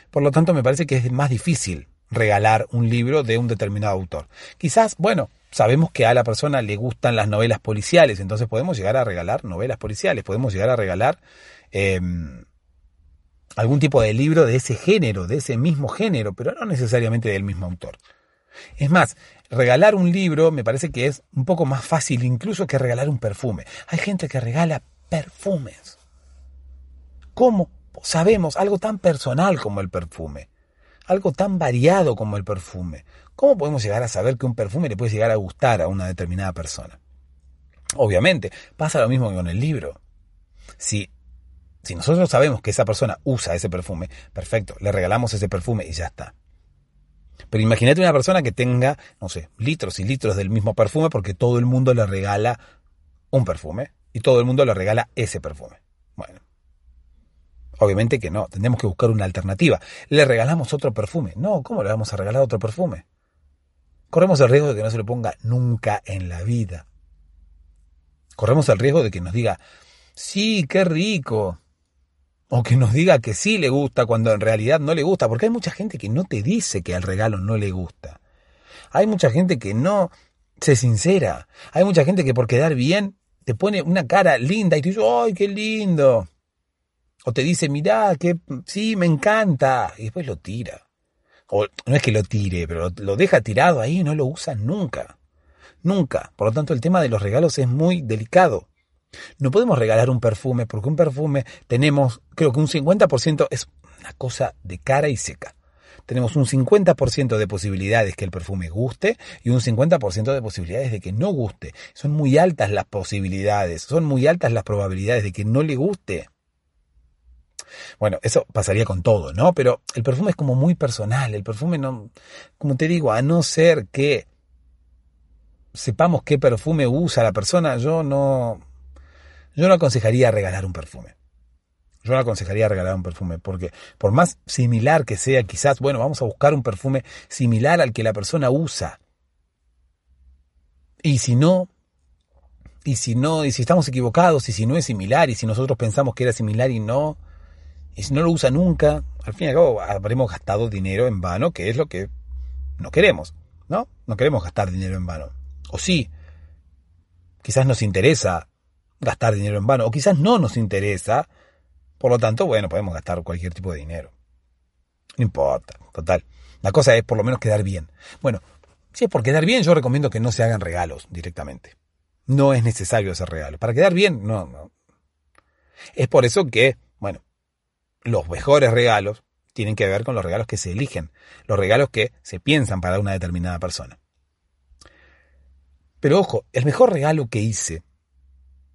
Por lo tanto, me parece que es más difícil regalar un libro de un determinado autor. Quizás, bueno, sabemos que a la persona le gustan las novelas policiales, entonces podemos llegar a regalar novelas policiales, podemos llegar a regalar em, algún tipo de libro de ese género, de ese mismo género, pero no necesariamente del mismo autor. Es más, regalar un libro me parece que es un poco más fácil incluso que regalar un perfume. Hay gente que regala perfumes. ¿Cómo sabemos algo tan personal como el perfume? Algo tan variado como el perfume. ¿Cómo podemos llegar a saber que un perfume le puede llegar a gustar a una determinada persona? Obviamente, pasa lo mismo que con el libro. Si, si nosotros sabemos que esa persona usa ese perfume, perfecto, le regalamos ese perfume y ya está. Pero imagínate una persona que tenga, no sé, litros y litros del mismo perfume porque todo el mundo le regala un perfume y todo el mundo le regala ese perfume. Bueno, obviamente que no, tendremos que buscar una alternativa. Le regalamos otro perfume. No, ¿cómo le vamos a regalar otro perfume? Corremos el riesgo de que no se lo ponga nunca en la vida. Corremos el riesgo de que nos diga, sí, qué rico, o que nos diga que sí le gusta cuando en realidad no le gusta, porque hay mucha gente que no te dice que al regalo no le gusta. Hay mucha gente que no se sincera. Hay mucha gente que por quedar bien te pone una cara linda y te dice, ¡ay, qué lindo! O te dice, mirá, que sí, me encanta. Y después lo tira. O no es que lo tire, pero lo deja tirado ahí y no lo usa nunca. Nunca. Por lo tanto, el tema de los regalos es muy delicado. No podemos regalar un perfume porque un perfume tenemos, creo que un 50% es una cosa de cara y seca. Tenemos un 50% de posibilidades que el perfume guste y un 50% de posibilidades de que no guste. Son muy altas las posibilidades, son muy altas las probabilidades de que no le guste. Bueno, eso pasaría con todo, ¿no? Pero el perfume es como muy personal. El perfume no, como te digo, a no ser que sepamos qué perfume usa la persona, yo no, yo no aconsejaría regalar un perfume. Yo no aconsejaría regalar un perfume, porque por más similar que sea, quizás, bueno, vamos a buscar un perfume similar al que la persona usa. Y si no, y si no, y si estamos equivocados, y si no es similar, y si nosotros pensamos que era similar y no, y si no lo usa nunca, al fin y al cabo habremos gastado dinero en vano, que es lo que no queremos, ¿no? No queremos gastar dinero en vano. O sí, quizás nos interesa gastar dinero en vano, o quizás no nos interesa, por lo tanto, bueno, podemos gastar cualquier tipo de dinero. No importa, total. La cosa es por lo menos quedar bien. Bueno, si es por quedar bien, yo recomiendo que no se hagan regalos directamente. No es necesario hacer regalos. Para quedar bien, no, no. Es por eso que, los mejores regalos tienen que ver con los regalos que se eligen, los regalos que se piensan para una determinada persona. Pero ojo, el mejor regalo que hice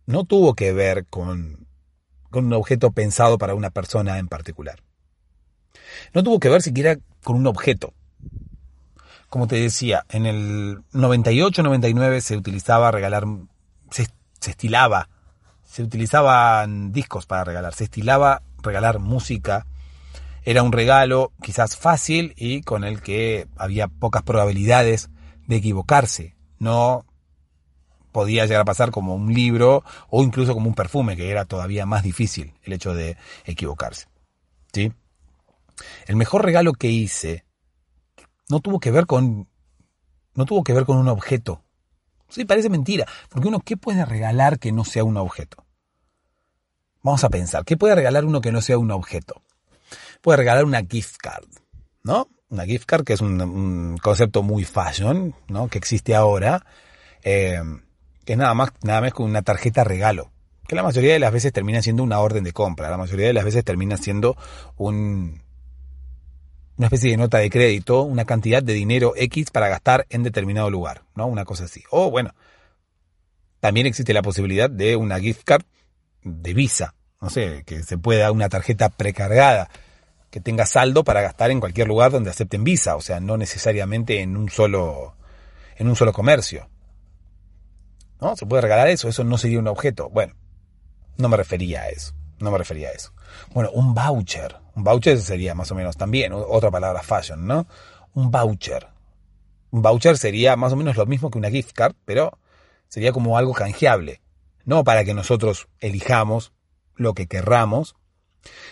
no tuvo que ver con, con un objeto pensado para una persona en particular. No tuvo que ver siquiera con un objeto. Como te decía, en el 98-99 se utilizaba regalar, se, se estilaba, se utilizaban discos para regalar, se estilaba regalar música. Era un regalo quizás fácil y con el que había pocas probabilidades de equivocarse. No podía llegar a pasar como un libro o incluso como un perfume, que era todavía más difícil el hecho de equivocarse. ¿Sí? El mejor regalo que hice no tuvo que ver con no tuvo que ver con un objeto. Sí, parece mentira, porque uno qué puede regalar que no sea un objeto? Vamos a pensar, ¿qué puede regalar uno que no sea un objeto? Puede regalar una gift card, ¿no? Una gift card que es un, concepto muy fashion, ¿no? Que existe ahora, eh, que es nada más, nada más con una tarjeta regalo, que la mayoría de las veces termina siendo una orden de compra, la mayoría de las veces termina siendo un, una especie de nota de crédito, una cantidad de dinero X para gastar en determinado lugar, ¿no? Una cosa así. O bueno, también existe la posibilidad de una gift card de Visa, no sé, que se pueda una tarjeta precargada que tenga saldo para gastar en cualquier lugar donde acepten Visa, o sea, no necesariamente en un solo en un solo comercio. ¿No? Se puede regalar eso, eso no sería un objeto. Bueno, no me refería a eso, no me refería a eso. Bueno, un voucher. Un voucher sería más o menos también otra palabra fashion, ¿no? Un voucher. Un voucher sería más o menos lo mismo que una gift card, pero sería como algo canjeable. No para que nosotros elijamos lo que querramos,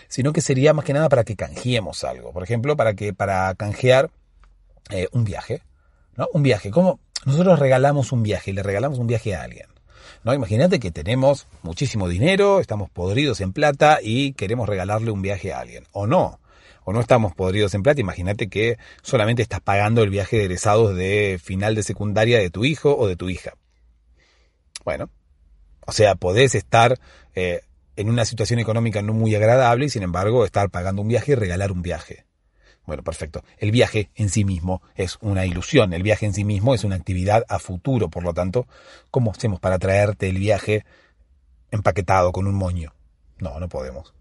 sino que sería más que nada para que canjeemos algo. Por ejemplo, para que para canjear eh, un viaje. ¿no? Un viaje. Como nosotros regalamos un viaje, le regalamos un viaje a alguien. ¿no? Imagínate que tenemos muchísimo dinero, estamos podridos en plata y queremos regalarle un viaje a alguien. O no. O no estamos podridos en plata. Imagínate que solamente estás pagando el viaje de egresados de final de secundaria de tu hijo o de tu hija. Bueno. O sea, podés estar eh, en una situación económica no muy agradable y sin embargo estar pagando un viaje y regalar un viaje. Bueno, perfecto. El viaje en sí mismo es una ilusión, el viaje en sí mismo es una actividad a futuro, por lo tanto, ¿cómo hacemos para traerte el viaje empaquetado con un moño? No, no podemos.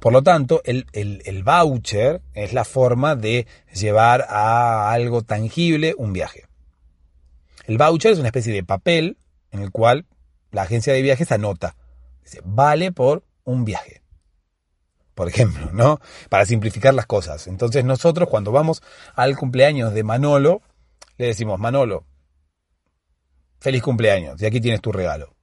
Por lo tanto, el, el, voucher es la forma de llevar a algo tangible un viaje. El voucher es una especie de papel en el cual la agencia de viajes anota. Dice, vale por un viaje por ejemplo, ¿no? Para simplificar las cosas. Entonces nosotros cuando vamos al cumpleaños de Manolo, le decimos, Manolo, feliz cumpleaños, y aquí tienes tu regalo.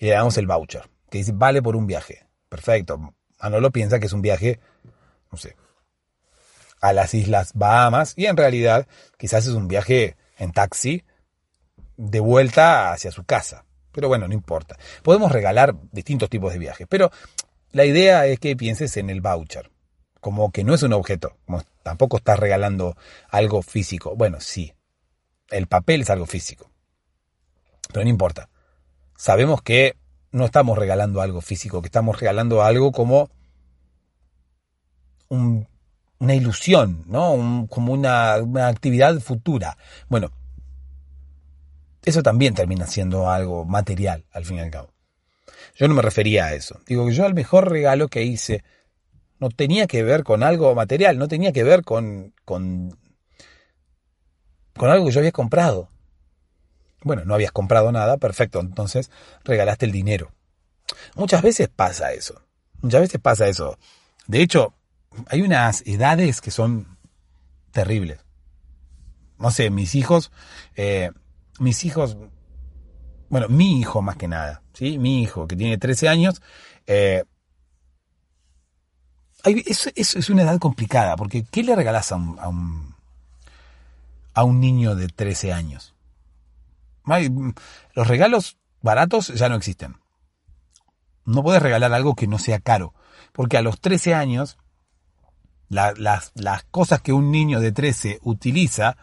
Y le damos el voucher, que dice, vale por un viaje. Perfecto. Manolo piensa que es un viaje, no sé, a las Islas Bahamas, y en realidad quizás es un viaje en taxi de vuelta hacia su casa. Pero bueno, no importa. Podemos regalar distintos tipos de viajes, pero la idea es que pienses en el voucher, como que no es un objeto, como tampoco estás regalando algo físico. Bueno, sí, el papel es algo físico, pero no importa. Sabemos que no estamos regalando algo físico, que estamos regalando algo como una ilusión, ¿no? como una, una actividad futura. Bueno, eso también termina siendo algo material, al fin y al cabo. Yo no me refería a eso. Digo que yo el mejor regalo que hice no tenía que ver con algo material, no tenía que ver con, con, con algo que yo había comprado. Bueno, no habías comprado nada, perfecto, entonces regalaste el dinero. Muchas veces pasa eso. Muchas veces pasa eso. De hecho, hay unas edades que son terribles. No sé, mis hijos, eh, mis hijos bueno, mi hijo más que nada, ¿sí? Mi hijo, que tiene 13 años, eh, eso, es una edad complicada, porque ¿qué le regalas a un, a un, a un niño de 13 años? Los regalos baratos ya no existen. No puedes regalar algo que no sea caro, porque a los 13 años las, las cosas que un niño de 13 utiliza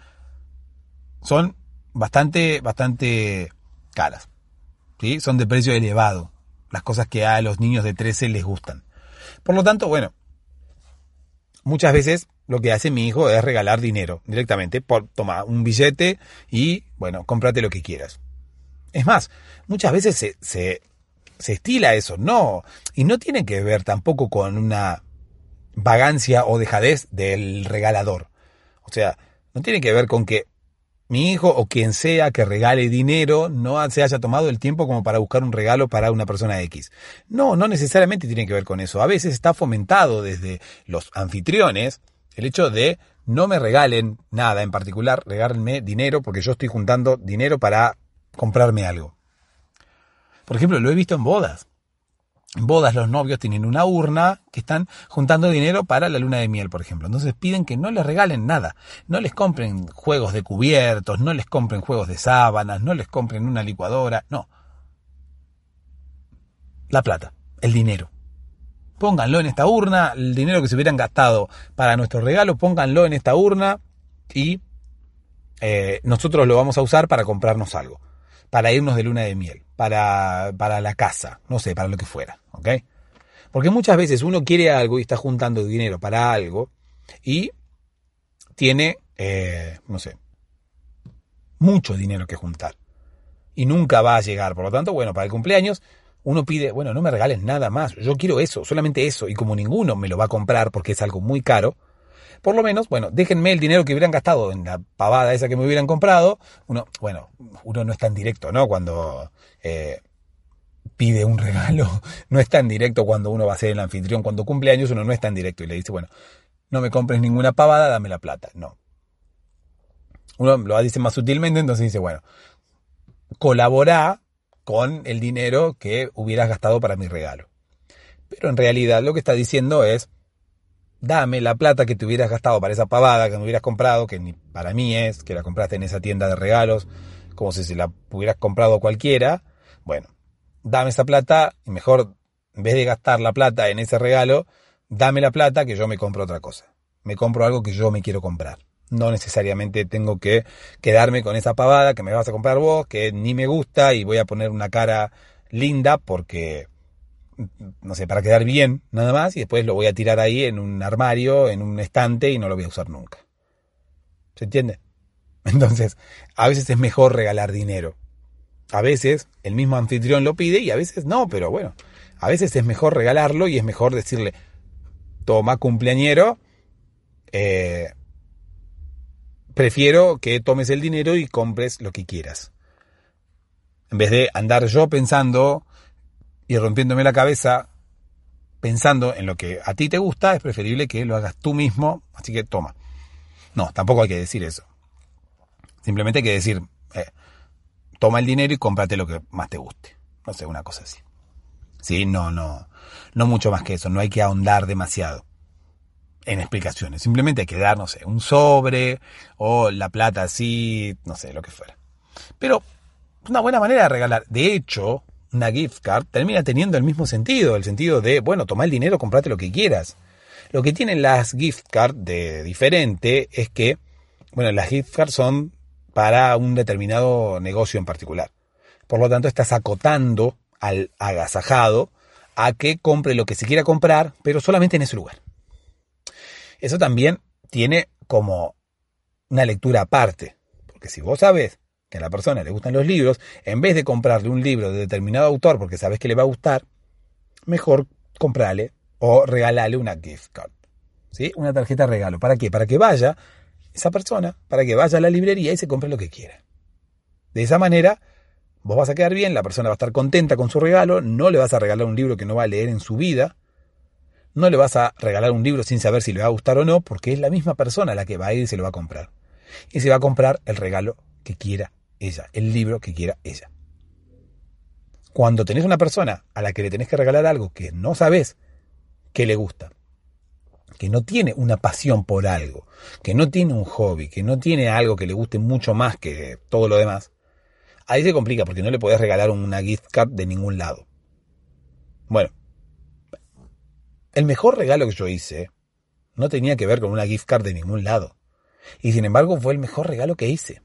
son bastante, bastante caras. ¿sí? Son de precio elevado. Las cosas que a los niños de 13 les gustan. Por lo tanto, bueno, muchas veces lo que hace mi hijo es regalar dinero directamente. Por, toma un billete y, bueno, cómprate lo que quieras. Es más, muchas veces se, se, se estila eso, no. Y no tiene que ver tampoco con una vagancia o dejadez del regalador. O sea, no tiene que ver con que mi hijo o quien sea que regale dinero no se haya tomado el tiempo como para buscar un regalo para una persona X. No, no necesariamente tiene que ver con eso. A veces está fomentado desde los anfitriones el hecho de no me regalen nada en particular, regálenme dinero porque yo estoy juntando dinero para comprarme algo. Por ejemplo, lo he visto en bodas. Bodas los novios tienen una urna que están juntando dinero para la luna de miel, por ejemplo. Entonces piden que no les regalen nada. No les compren juegos de cubiertos, no les compren juegos de sábanas, no les compren una licuadora, no. La plata, el dinero. Pónganlo en esta urna, el dinero que se hubieran gastado para nuestro regalo, pónganlo en esta urna y eh, nosotros lo vamos a usar para comprarnos algo para irnos de luna de miel, para, para la casa, no sé, para lo que fuera, ¿ok? Porque muchas veces uno quiere algo y está juntando dinero para algo y tiene, eh, no sé, mucho dinero que juntar. Y nunca va a llegar. Por lo tanto, bueno, para el cumpleaños uno pide, bueno, no me regales nada más, yo quiero eso, solamente eso. Y como ninguno me lo va a comprar porque es algo muy caro, por lo menos, bueno, déjenme el dinero que hubieran gastado en la pavada esa que me hubieran comprado. Uno, bueno, uno no es tan directo, ¿no? Cuando eh, pide un regalo, no es tan directo cuando uno va a ser el anfitrión. Cuando cumple años uno no es tan directo y le dice, bueno, no me compres ninguna pavada, dame la plata. No. Uno lo dice más sutilmente, entonces dice, bueno, colabora con el dinero que hubieras gastado para mi regalo. Pero en realidad lo que está diciendo es, dame la plata que te hubieras gastado para esa pavada que me hubieras comprado, que ni para mí es, que la compraste en esa tienda de regalos, como si se la hubieras comprado cualquiera. Bueno, dame esa plata y mejor, en vez de gastar la plata en ese regalo, dame la plata que yo me compro otra cosa. Me compro algo que yo me quiero comprar. No necesariamente tengo que quedarme con esa pavada que me vas a comprar vos, que ni me gusta y voy a poner una cara linda porque no sé, para quedar bien, nada más, y después lo voy a tirar ahí en un armario, en un estante, y no lo voy a usar nunca. ¿Se entiende? Entonces, a veces es mejor regalar dinero. A veces el mismo anfitrión lo pide y a veces no, pero bueno, a veces es mejor regalarlo y es mejor decirle, toma cumpleañero, eh, prefiero que tomes el dinero y compres lo que quieras. En vez de andar yo pensando y rompiéndome la cabeza pensando en lo que a ti te gusta, es preferible que lo hagas tú mismo, así que toma. No, tampoco hay que decir eso. Simplemente hay que decir, eh, toma el dinero y cómprate lo que más te guste. No sé, una cosa así. Sí, no, no, no mucho más que eso, no hay que ahondar demasiado en explicaciones. Simplemente hay que dar, no sé, un sobre o la plata así, no sé, lo que fuera. Pero una buena manera de regalar. De hecho, una gift card termina teniendo el mismo sentido, el sentido de, bueno, toma el dinero, comprate lo que quieras. Lo que tienen las gift cards de diferente es que, bueno, las gift cards son para un determinado negocio en particular. Por lo tanto, estás acotando al agasajado a que compre lo que se quiera comprar, pero solamente en ese lugar. Eso también tiene como una lectura aparte, porque si vos sabes que a la persona le gustan los libros, en vez de comprarle un libro de determinado autor porque sabes que le va a gustar, mejor comprarle o regalarle una gift card. ¿Sí? Una tarjeta de regalo. ¿Para qué? Para que vaya esa persona, para que vaya a la librería y se compre lo que quiera. De esa manera, vos vas a quedar bien, la persona va a estar contenta con su regalo, no le vas a regalar un libro que no va a leer en su vida, no le vas a regalar un libro sin saber si le va a gustar o no, porque es la misma persona la que va a ir y se lo va a comprar. Y se va a comprar el regalo que quiera ella, el libro que quiera ella. Cuando tenés una persona a la que le tenés que regalar algo que no sabes que le gusta, que no tiene una pasión por algo, que no tiene un hobby, que no tiene algo que le guste mucho más que todo lo demás, ahí se complica porque no le podés regalar una gift card de ningún lado. Bueno, el mejor regalo que yo hice no tenía que ver con una gift card de ningún lado. Y sin embargo fue el mejor regalo que hice.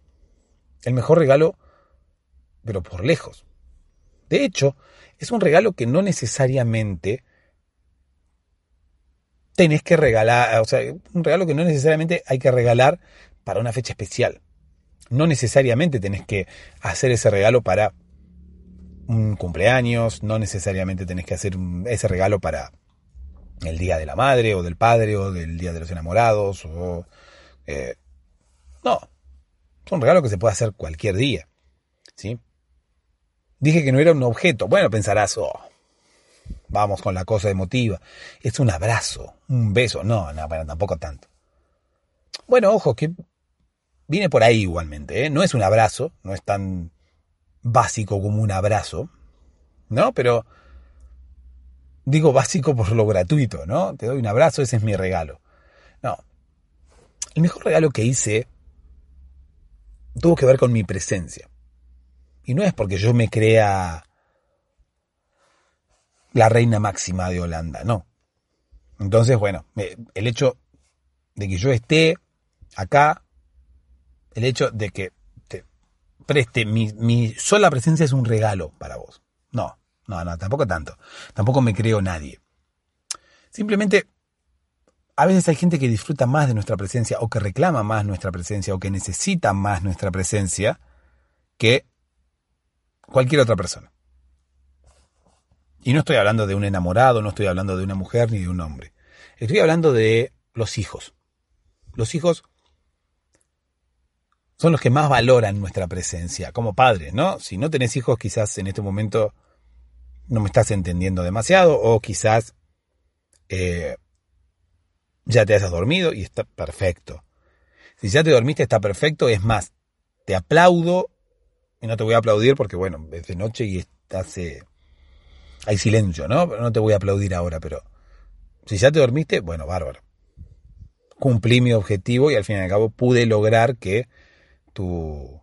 El mejor regalo, pero por lejos. De hecho, es un regalo que no necesariamente tenés que regalar, o sea, un regalo que no necesariamente hay que regalar para una fecha especial. No necesariamente tenés que hacer ese regalo para un cumpleaños, no necesariamente tenés que hacer ese regalo para el día de la madre o del padre o del día de los enamorados o eh, no es un regalo que se puede hacer cualquier día. ¿Sí? Dije que no era un objeto. Bueno, pensarás, oh, vamos con la cosa emotiva. Es un abrazo, un beso. No, no, tampoco tanto. Bueno, ojo, que viene por ahí igualmente. ¿eh? No es un abrazo, no es tan básico como un abrazo. ¿No? Pero digo básico por lo gratuito, ¿no? Te doy un abrazo, ese es mi regalo. No. El mejor regalo que hice tuvo que ver con mi presencia. Y no es porque yo me crea la reina máxima de Holanda, no. Entonces, bueno, el hecho de que yo esté acá, el hecho de que te preste mi, mi sola presencia es un regalo para vos. No, no, no, tampoco tanto. Tampoco me creo nadie. Simplemente, a veces hay gente que disfruta más de nuestra presencia o que reclama más nuestra presencia o que necesita más nuestra presencia que cualquier otra persona. Y no estoy hablando de un enamorado, no estoy hablando de una mujer ni de un hombre. Estoy hablando de los hijos. Los hijos son los que más valoran nuestra presencia como padres, ¿no? Si no tenés hijos, quizás en este momento no me estás entendiendo demasiado o quizás eh, ya te has dormido y está perfecto. Si ya te dormiste está perfecto, es más, te aplaudo y no te voy a aplaudir porque bueno, es de noche y estás... Eh, hay silencio, ¿no? no te voy a aplaudir ahora, pero si ya te dormiste, bueno, bárbaro. Cumplí mi objetivo y al fin y al cabo pude lograr que tu,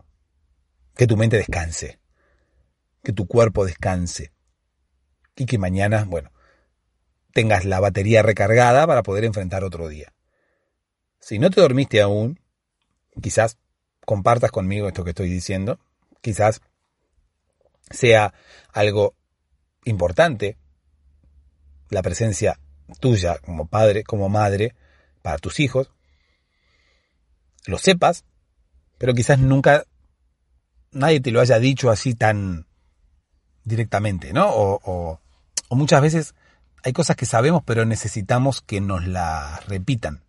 que tu mente descanse, que tu cuerpo descanse y que mañana, bueno, tengas la batería recargada para poder enfrentar otro día. Si no te dormiste aún, quizás compartas conmigo esto que estoy diciendo, quizás sea algo importante la presencia tuya como padre, como madre, para tus hijos, lo sepas, pero quizás nunca nadie te lo haya dicho así tan directamente, ¿no? O, o muchas veces hay cosas que sabemos pero necesitamos que nos las repitan.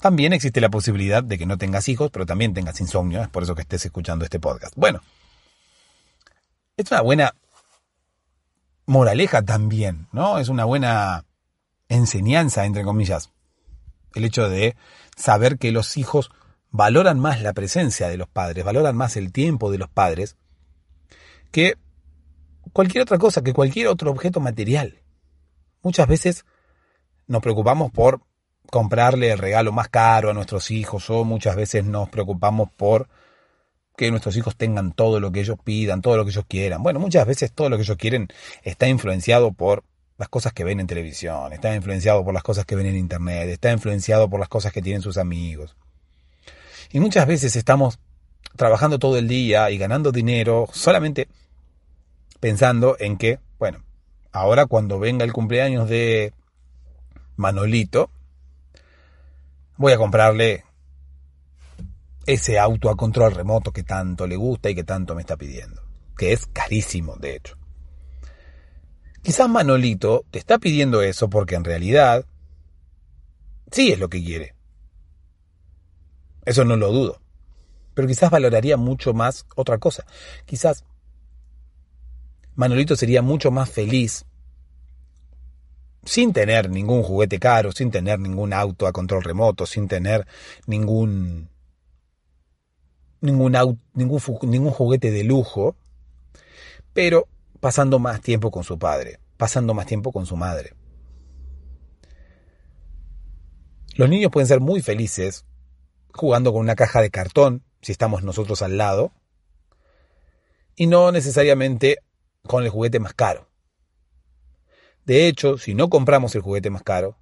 También existe la posibilidad de que no tengas hijos, pero también tengas insomnio, es por eso que estés escuchando este podcast. Bueno, es una buena moraleja también, ¿no? Es una buena enseñanza, entre comillas, el hecho de saber que los hijos valoran más la presencia de los padres, valoran más el tiempo de los padres, que cualquier otra cosa, que cualquier otro objeto material. Muchas veces nos preocupamos por comprarle el regalo más caro a nuestros hijos o muchas veces nos preocupamos por que nuestros hijos tengan todo lo que ellos pidan, todo lo que ellos quieran. Bueno, muchas veces todo lo que ellos quieren está influenciado por las cosas que ven en televisión, está influenciado por las cosas que ven en internet, está influenciado por las cosas que tienen sus amigos. Y muchas veces estamos trabajando todo el día y ganando dinero solamente pensando en que, bueno, ahora cuando venga el cumpleaños de Manolito, voy a comprarle ese auto a control remoto que tanto le gusta y que tanto me está pidiendo, que es carísimo, de hecho. Quizás Manolito te está pidiendo eso porque en realidad sí es lo que quiere. Eso no lo dudo. Pero quizás valoraría mucho más otra cosa. Quizás Manolito sería mucho más feliz sin tener ningún juguete caro, sin tener ningún auto a control remoto, sin tener ningún ningún, ningún, ningún juguete de lujo, pero pasando más tiempo con su padre, pasando más tiempo con su madre. Los niños pueden ser muy felices jugando con una caja de cartón, si estamos nosotros al lado, y no necesariamente con el juguete más caro. De hecho, si no compramos el juguete más caro,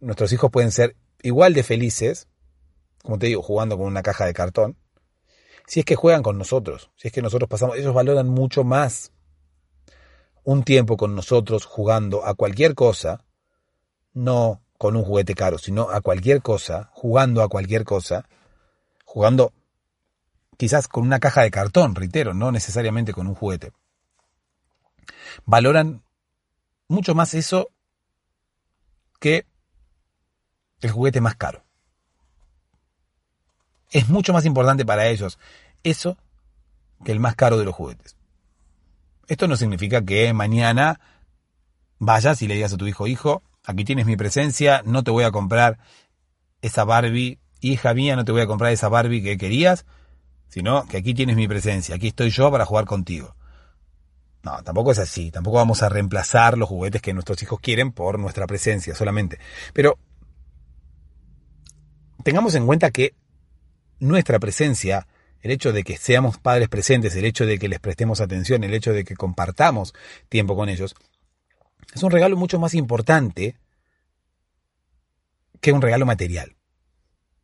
nuestros hijos pueden ser igual de felices, como te digo, jugando con una caja de cartón, si es que juegan con nosotros, si es que nosotros pasamos, ellos valoran mucho más un tiempo con nosotros jugando a cualquier cosa, no con un juguete caro, sino a cualquier cosa, jugando a cualquier cosa, jugando quizás con una caja de cartón, reitero, no necesariamente con un juguete valoran mucho más eso que el juguete más caro. Es mucho más importante para ellos eso que el más caro de los juguetes. Esto no significa que mañana vayas y le digas a tu hijo, hijo, aquí tienes mi presencia, no te voy a comprar esa Barbie, hija mía, no te voy a comprar esa Barbie que querías, sino que aquí tienes mi presencia, aquí estoy yo para jugar contigo. No, tampoco es así. Tampoco vamos a reemplazar los juguetes que nuestros hijos quieren por nuestra presencia solamente. Pero tengamos en cuenta que nuestra presencia, el hecho de que seamos padres presentes, el hecho de que les prestemos atención, el hecho de que compartamos tiempo con ellos, es un regalo mucho más importante que un regalo material.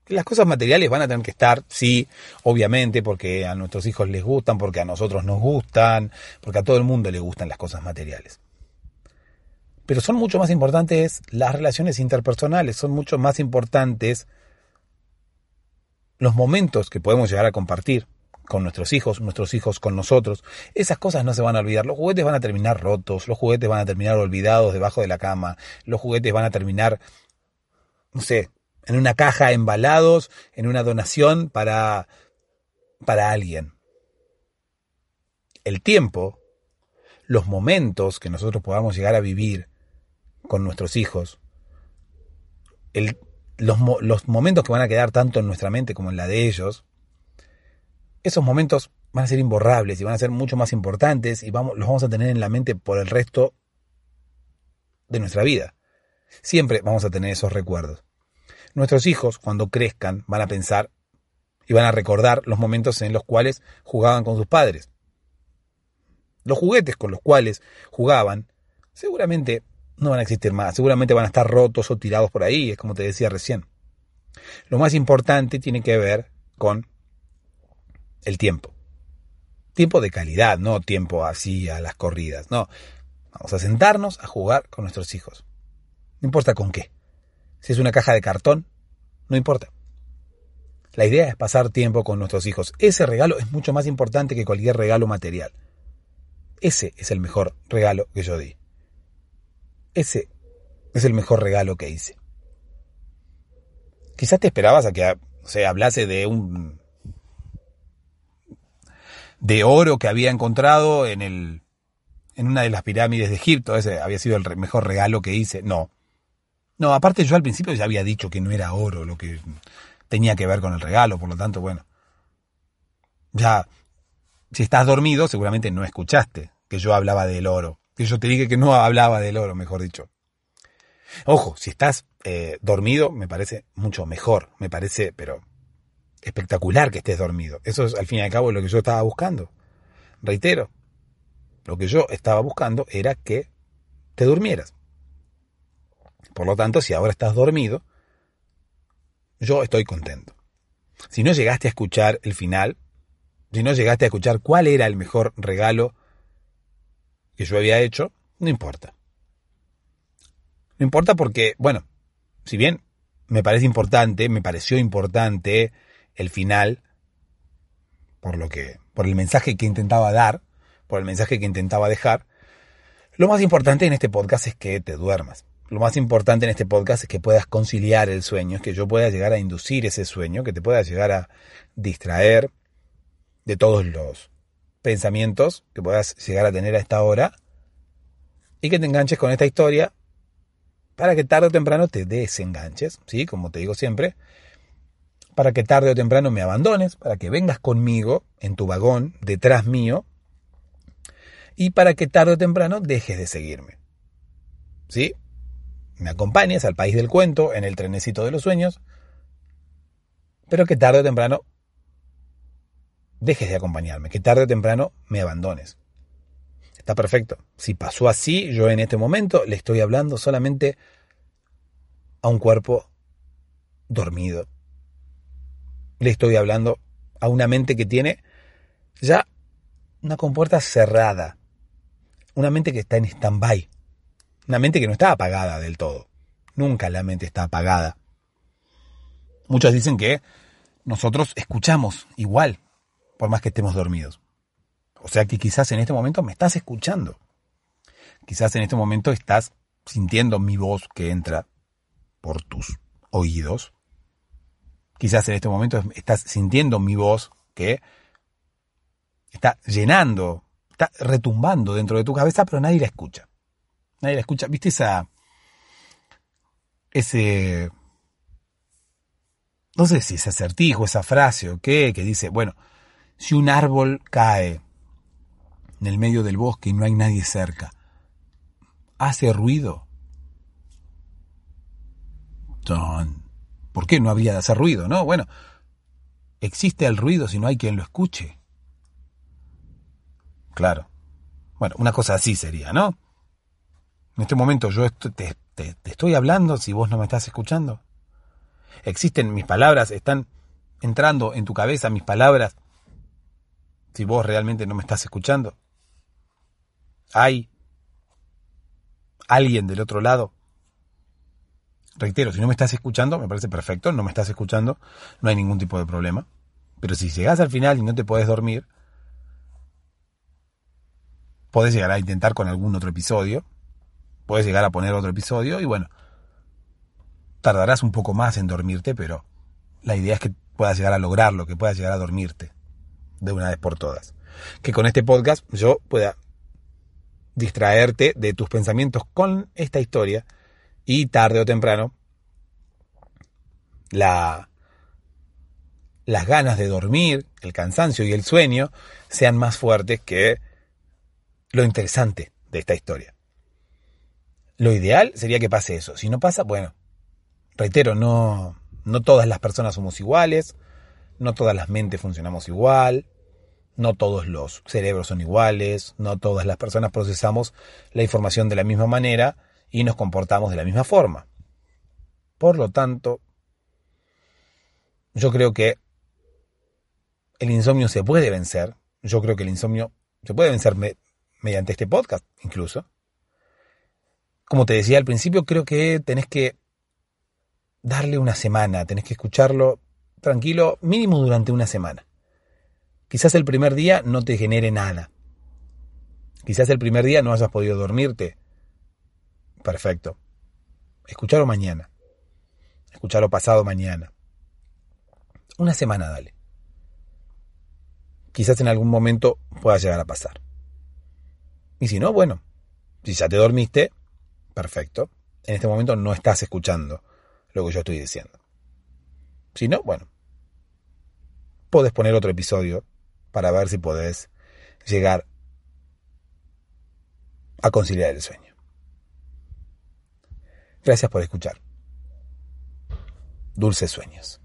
Las cosas materiales van a tener que estar, sí, obviamente, porque a nuestros hijos les gustan, porque a nosotros nos gustan, porque a todo el mundo le gustan las cosas materiales. Pero son mucho más importantes las relaciones interpersonales, son mucho más importantes los momentos que podemos llegar a compartir con nuestros hijos, nuestros hijos con nosotros. Esas cosas no se van a olvidar. Los juguetes van a terminar rotos, los juguetes van a terminar olvidados debajo de la cama, los juguetes van a terminar, no sé, en una caja embalados, en una donación para, para alguien. El tiempo, los momentos que nosotros podamos llegar a vivir con nuestros hijos, los, los momentos que van a quedar tanto en nuestra mente como en la de ellos, esos momentos van a ser imborrables y van a ser mucho más importantes y vamos, los vamos a tener en la mente por el resto de nuestra vida. Siempre vamos a tener esos recuerdos. Nuestros hijos, cuando crezcan, van a pensar y van a recordar los momentos en los cuales jugaban con sus padres. Los juguetes con los cuales jugaban seguramente no van a existir más, seguramente van a estar rotos o tirados por ahí, es como te decía recién. Lo más importante tiene que ver con el tiempo. Tiempo de calidad, no tiempo así a las corridas, no. Vamos a sentarnos a jugar con nuestros hijos. No importa con qué. Si es una caja de cartón, no importa. La idea es pasar tiempo con nuestros hijos. Ese regalo es mucho más importante que cualquier regalo material. Ese es el mejor regalo que yo di. Ese es el mejor regalo que hice. Quizás te esperabas a que se hablase de un de oro que había encontrado en el en una de las pirámides de Egipto, ese había sido el mejor regalo que hice. No, no, aparte yo al principio ya había dicho que no era oro lo que tenía que ver con el regalo, por lo tanto, bueno. Ya, si estás dormido, seguramente no escuchaste que yo hablaba del oro. Que yo te dije que no hablaba del oro, mejor dicho. Ojo, si estás eh, dormido, me parece mucho mejor. Me parece, pero espectacular que estés dormido. Eso es al fin y al cabo lo que yo estaba buscando. Reitero, lo que yo estaba buscando era que te durmieras. Por lo tanto, si ahora estás dormido, yo estoy contento. Si no llegaste a escuchar el final, si no llegaste a escuchar cuál era el mejor regalo que yo había hecho, no importa. No importa porque, bueno, si bien me parece importante, me pareció importante el final, por lo que, por el mensaje que intentaba dar, por el mensaje que intentaba dejar, lo más importante en este podcast es que te duermas lo más importante en este podcast es que puedas conciliar el sueño, es que yo pueda llegar a inducir ese sueño, que te pueda llegar a distraer de todos los pensamientos que puedas llegar a tener a esta hora y que te enganches con esta historia para que tarde o temprano te desenganches, ¿sí? Como te digo siempre, para que tarde o temprano me abandones, para que vengas conmigo en tu vagón detrás mío y para que tarde o temprano dejes de seguirme. ¿Sí? Me acompañes al país del cuento en el trenecito de los sueños, pero que tarde o temprano dejes de acompañarme, que tarde o temprano me abandones. Está perfecto. Si pasó así, yo en este momento le estoy hablando solamente a un cuerpo dormido. Le estoy hablando a una mente que tiene ya una compuerta cerrada. Una mente que está en stand-by. Una mente que no está apagada del todo. Nunca la mente está apagada. Muchos dicen que nosotros escuchamos igual, por más que estemos dormidos. O sea que quizás en este momento me estás escuchando. Quizás en este momento estás sintiendo mi voz que entra por tus oídos. Quizás en este momento estás sintiendo mi voz que está llenando, está retumbando dentro de tu cabeza, pero nadie la escucha. Nadie la escucha. ¿Viste esa. ese. no sé si es acertijo, esa frase o qué, que dice, bueno, si un árbol cae, en el medio del bosque y no hay nadie cerca. ¿Hace ruido? ¿Por qué no habría de hacer ruido? No, bueno, existe el ruido si no hay quien lo escuche. Claro. Bueno, una cosa así sería, ¿no? En este momento yo te, te, estoy hablando si vos no me estás escuchando. Existen mis palabras, están entrando en tu cabeza mis palabras si vos realmente no me estás escuchando. Hay alguien del otro lado. Reitero, si no me estás escuchando, me parece perfecto, no me estás escuchando, no hay ningún tipo de problema. Pero si llegas al final y no te puedes dormir, Puedes llegar a intentar con algún otro episodio. Puedes llegar a poner otro episodio y bueno, tardarás un poco más en dormirte, pero la idea es que puedas llegar a lograrlo, que puedas llegar a dormirte de una vez por todas. Que con este podcast yo pueda distraerte de tus pensamientos con esta historia y tarde o temprano la, las ganas de dormir, el cansancio y el sueño sean más fuertes que lo interesante de esta historia. Lo ideal sería que pase eso. Si no pasa, bueno, reitero, no, no todas las personas somos iguales, no todas las mentes funcionamos igual, no todos los cerebros son iguales, no todas las personas procesamos la información de la misma manera y nos comportamos de la misma forma. Por lo tanto, yo creo que el insomnio se puede vencer. Yo creo que el insomnio se puede vencer mediante este podcast incluso. Como te decía al principio, creo que tenés que darle una semana, tenés que escucharlo tranquilo, mínimo durante una semana. Quizás el primer día no te genere nada. Quizás el primer día no hayas podido dormirte. Perfecto. Escuchalo mañana. Escuchalo pasado mañana. Una semana, dale. Quizás en algún momento pueda llegar a pasar. Y si no, bueno, si ya te dormiste, perfecto. En este momento no estás escuchando lo que yo estoy diciendo. Si no, bueno, puedes poner otro episodio para ver si podés llegar a conciliar el sueño. Gracias por escuchar. Dulces sueños.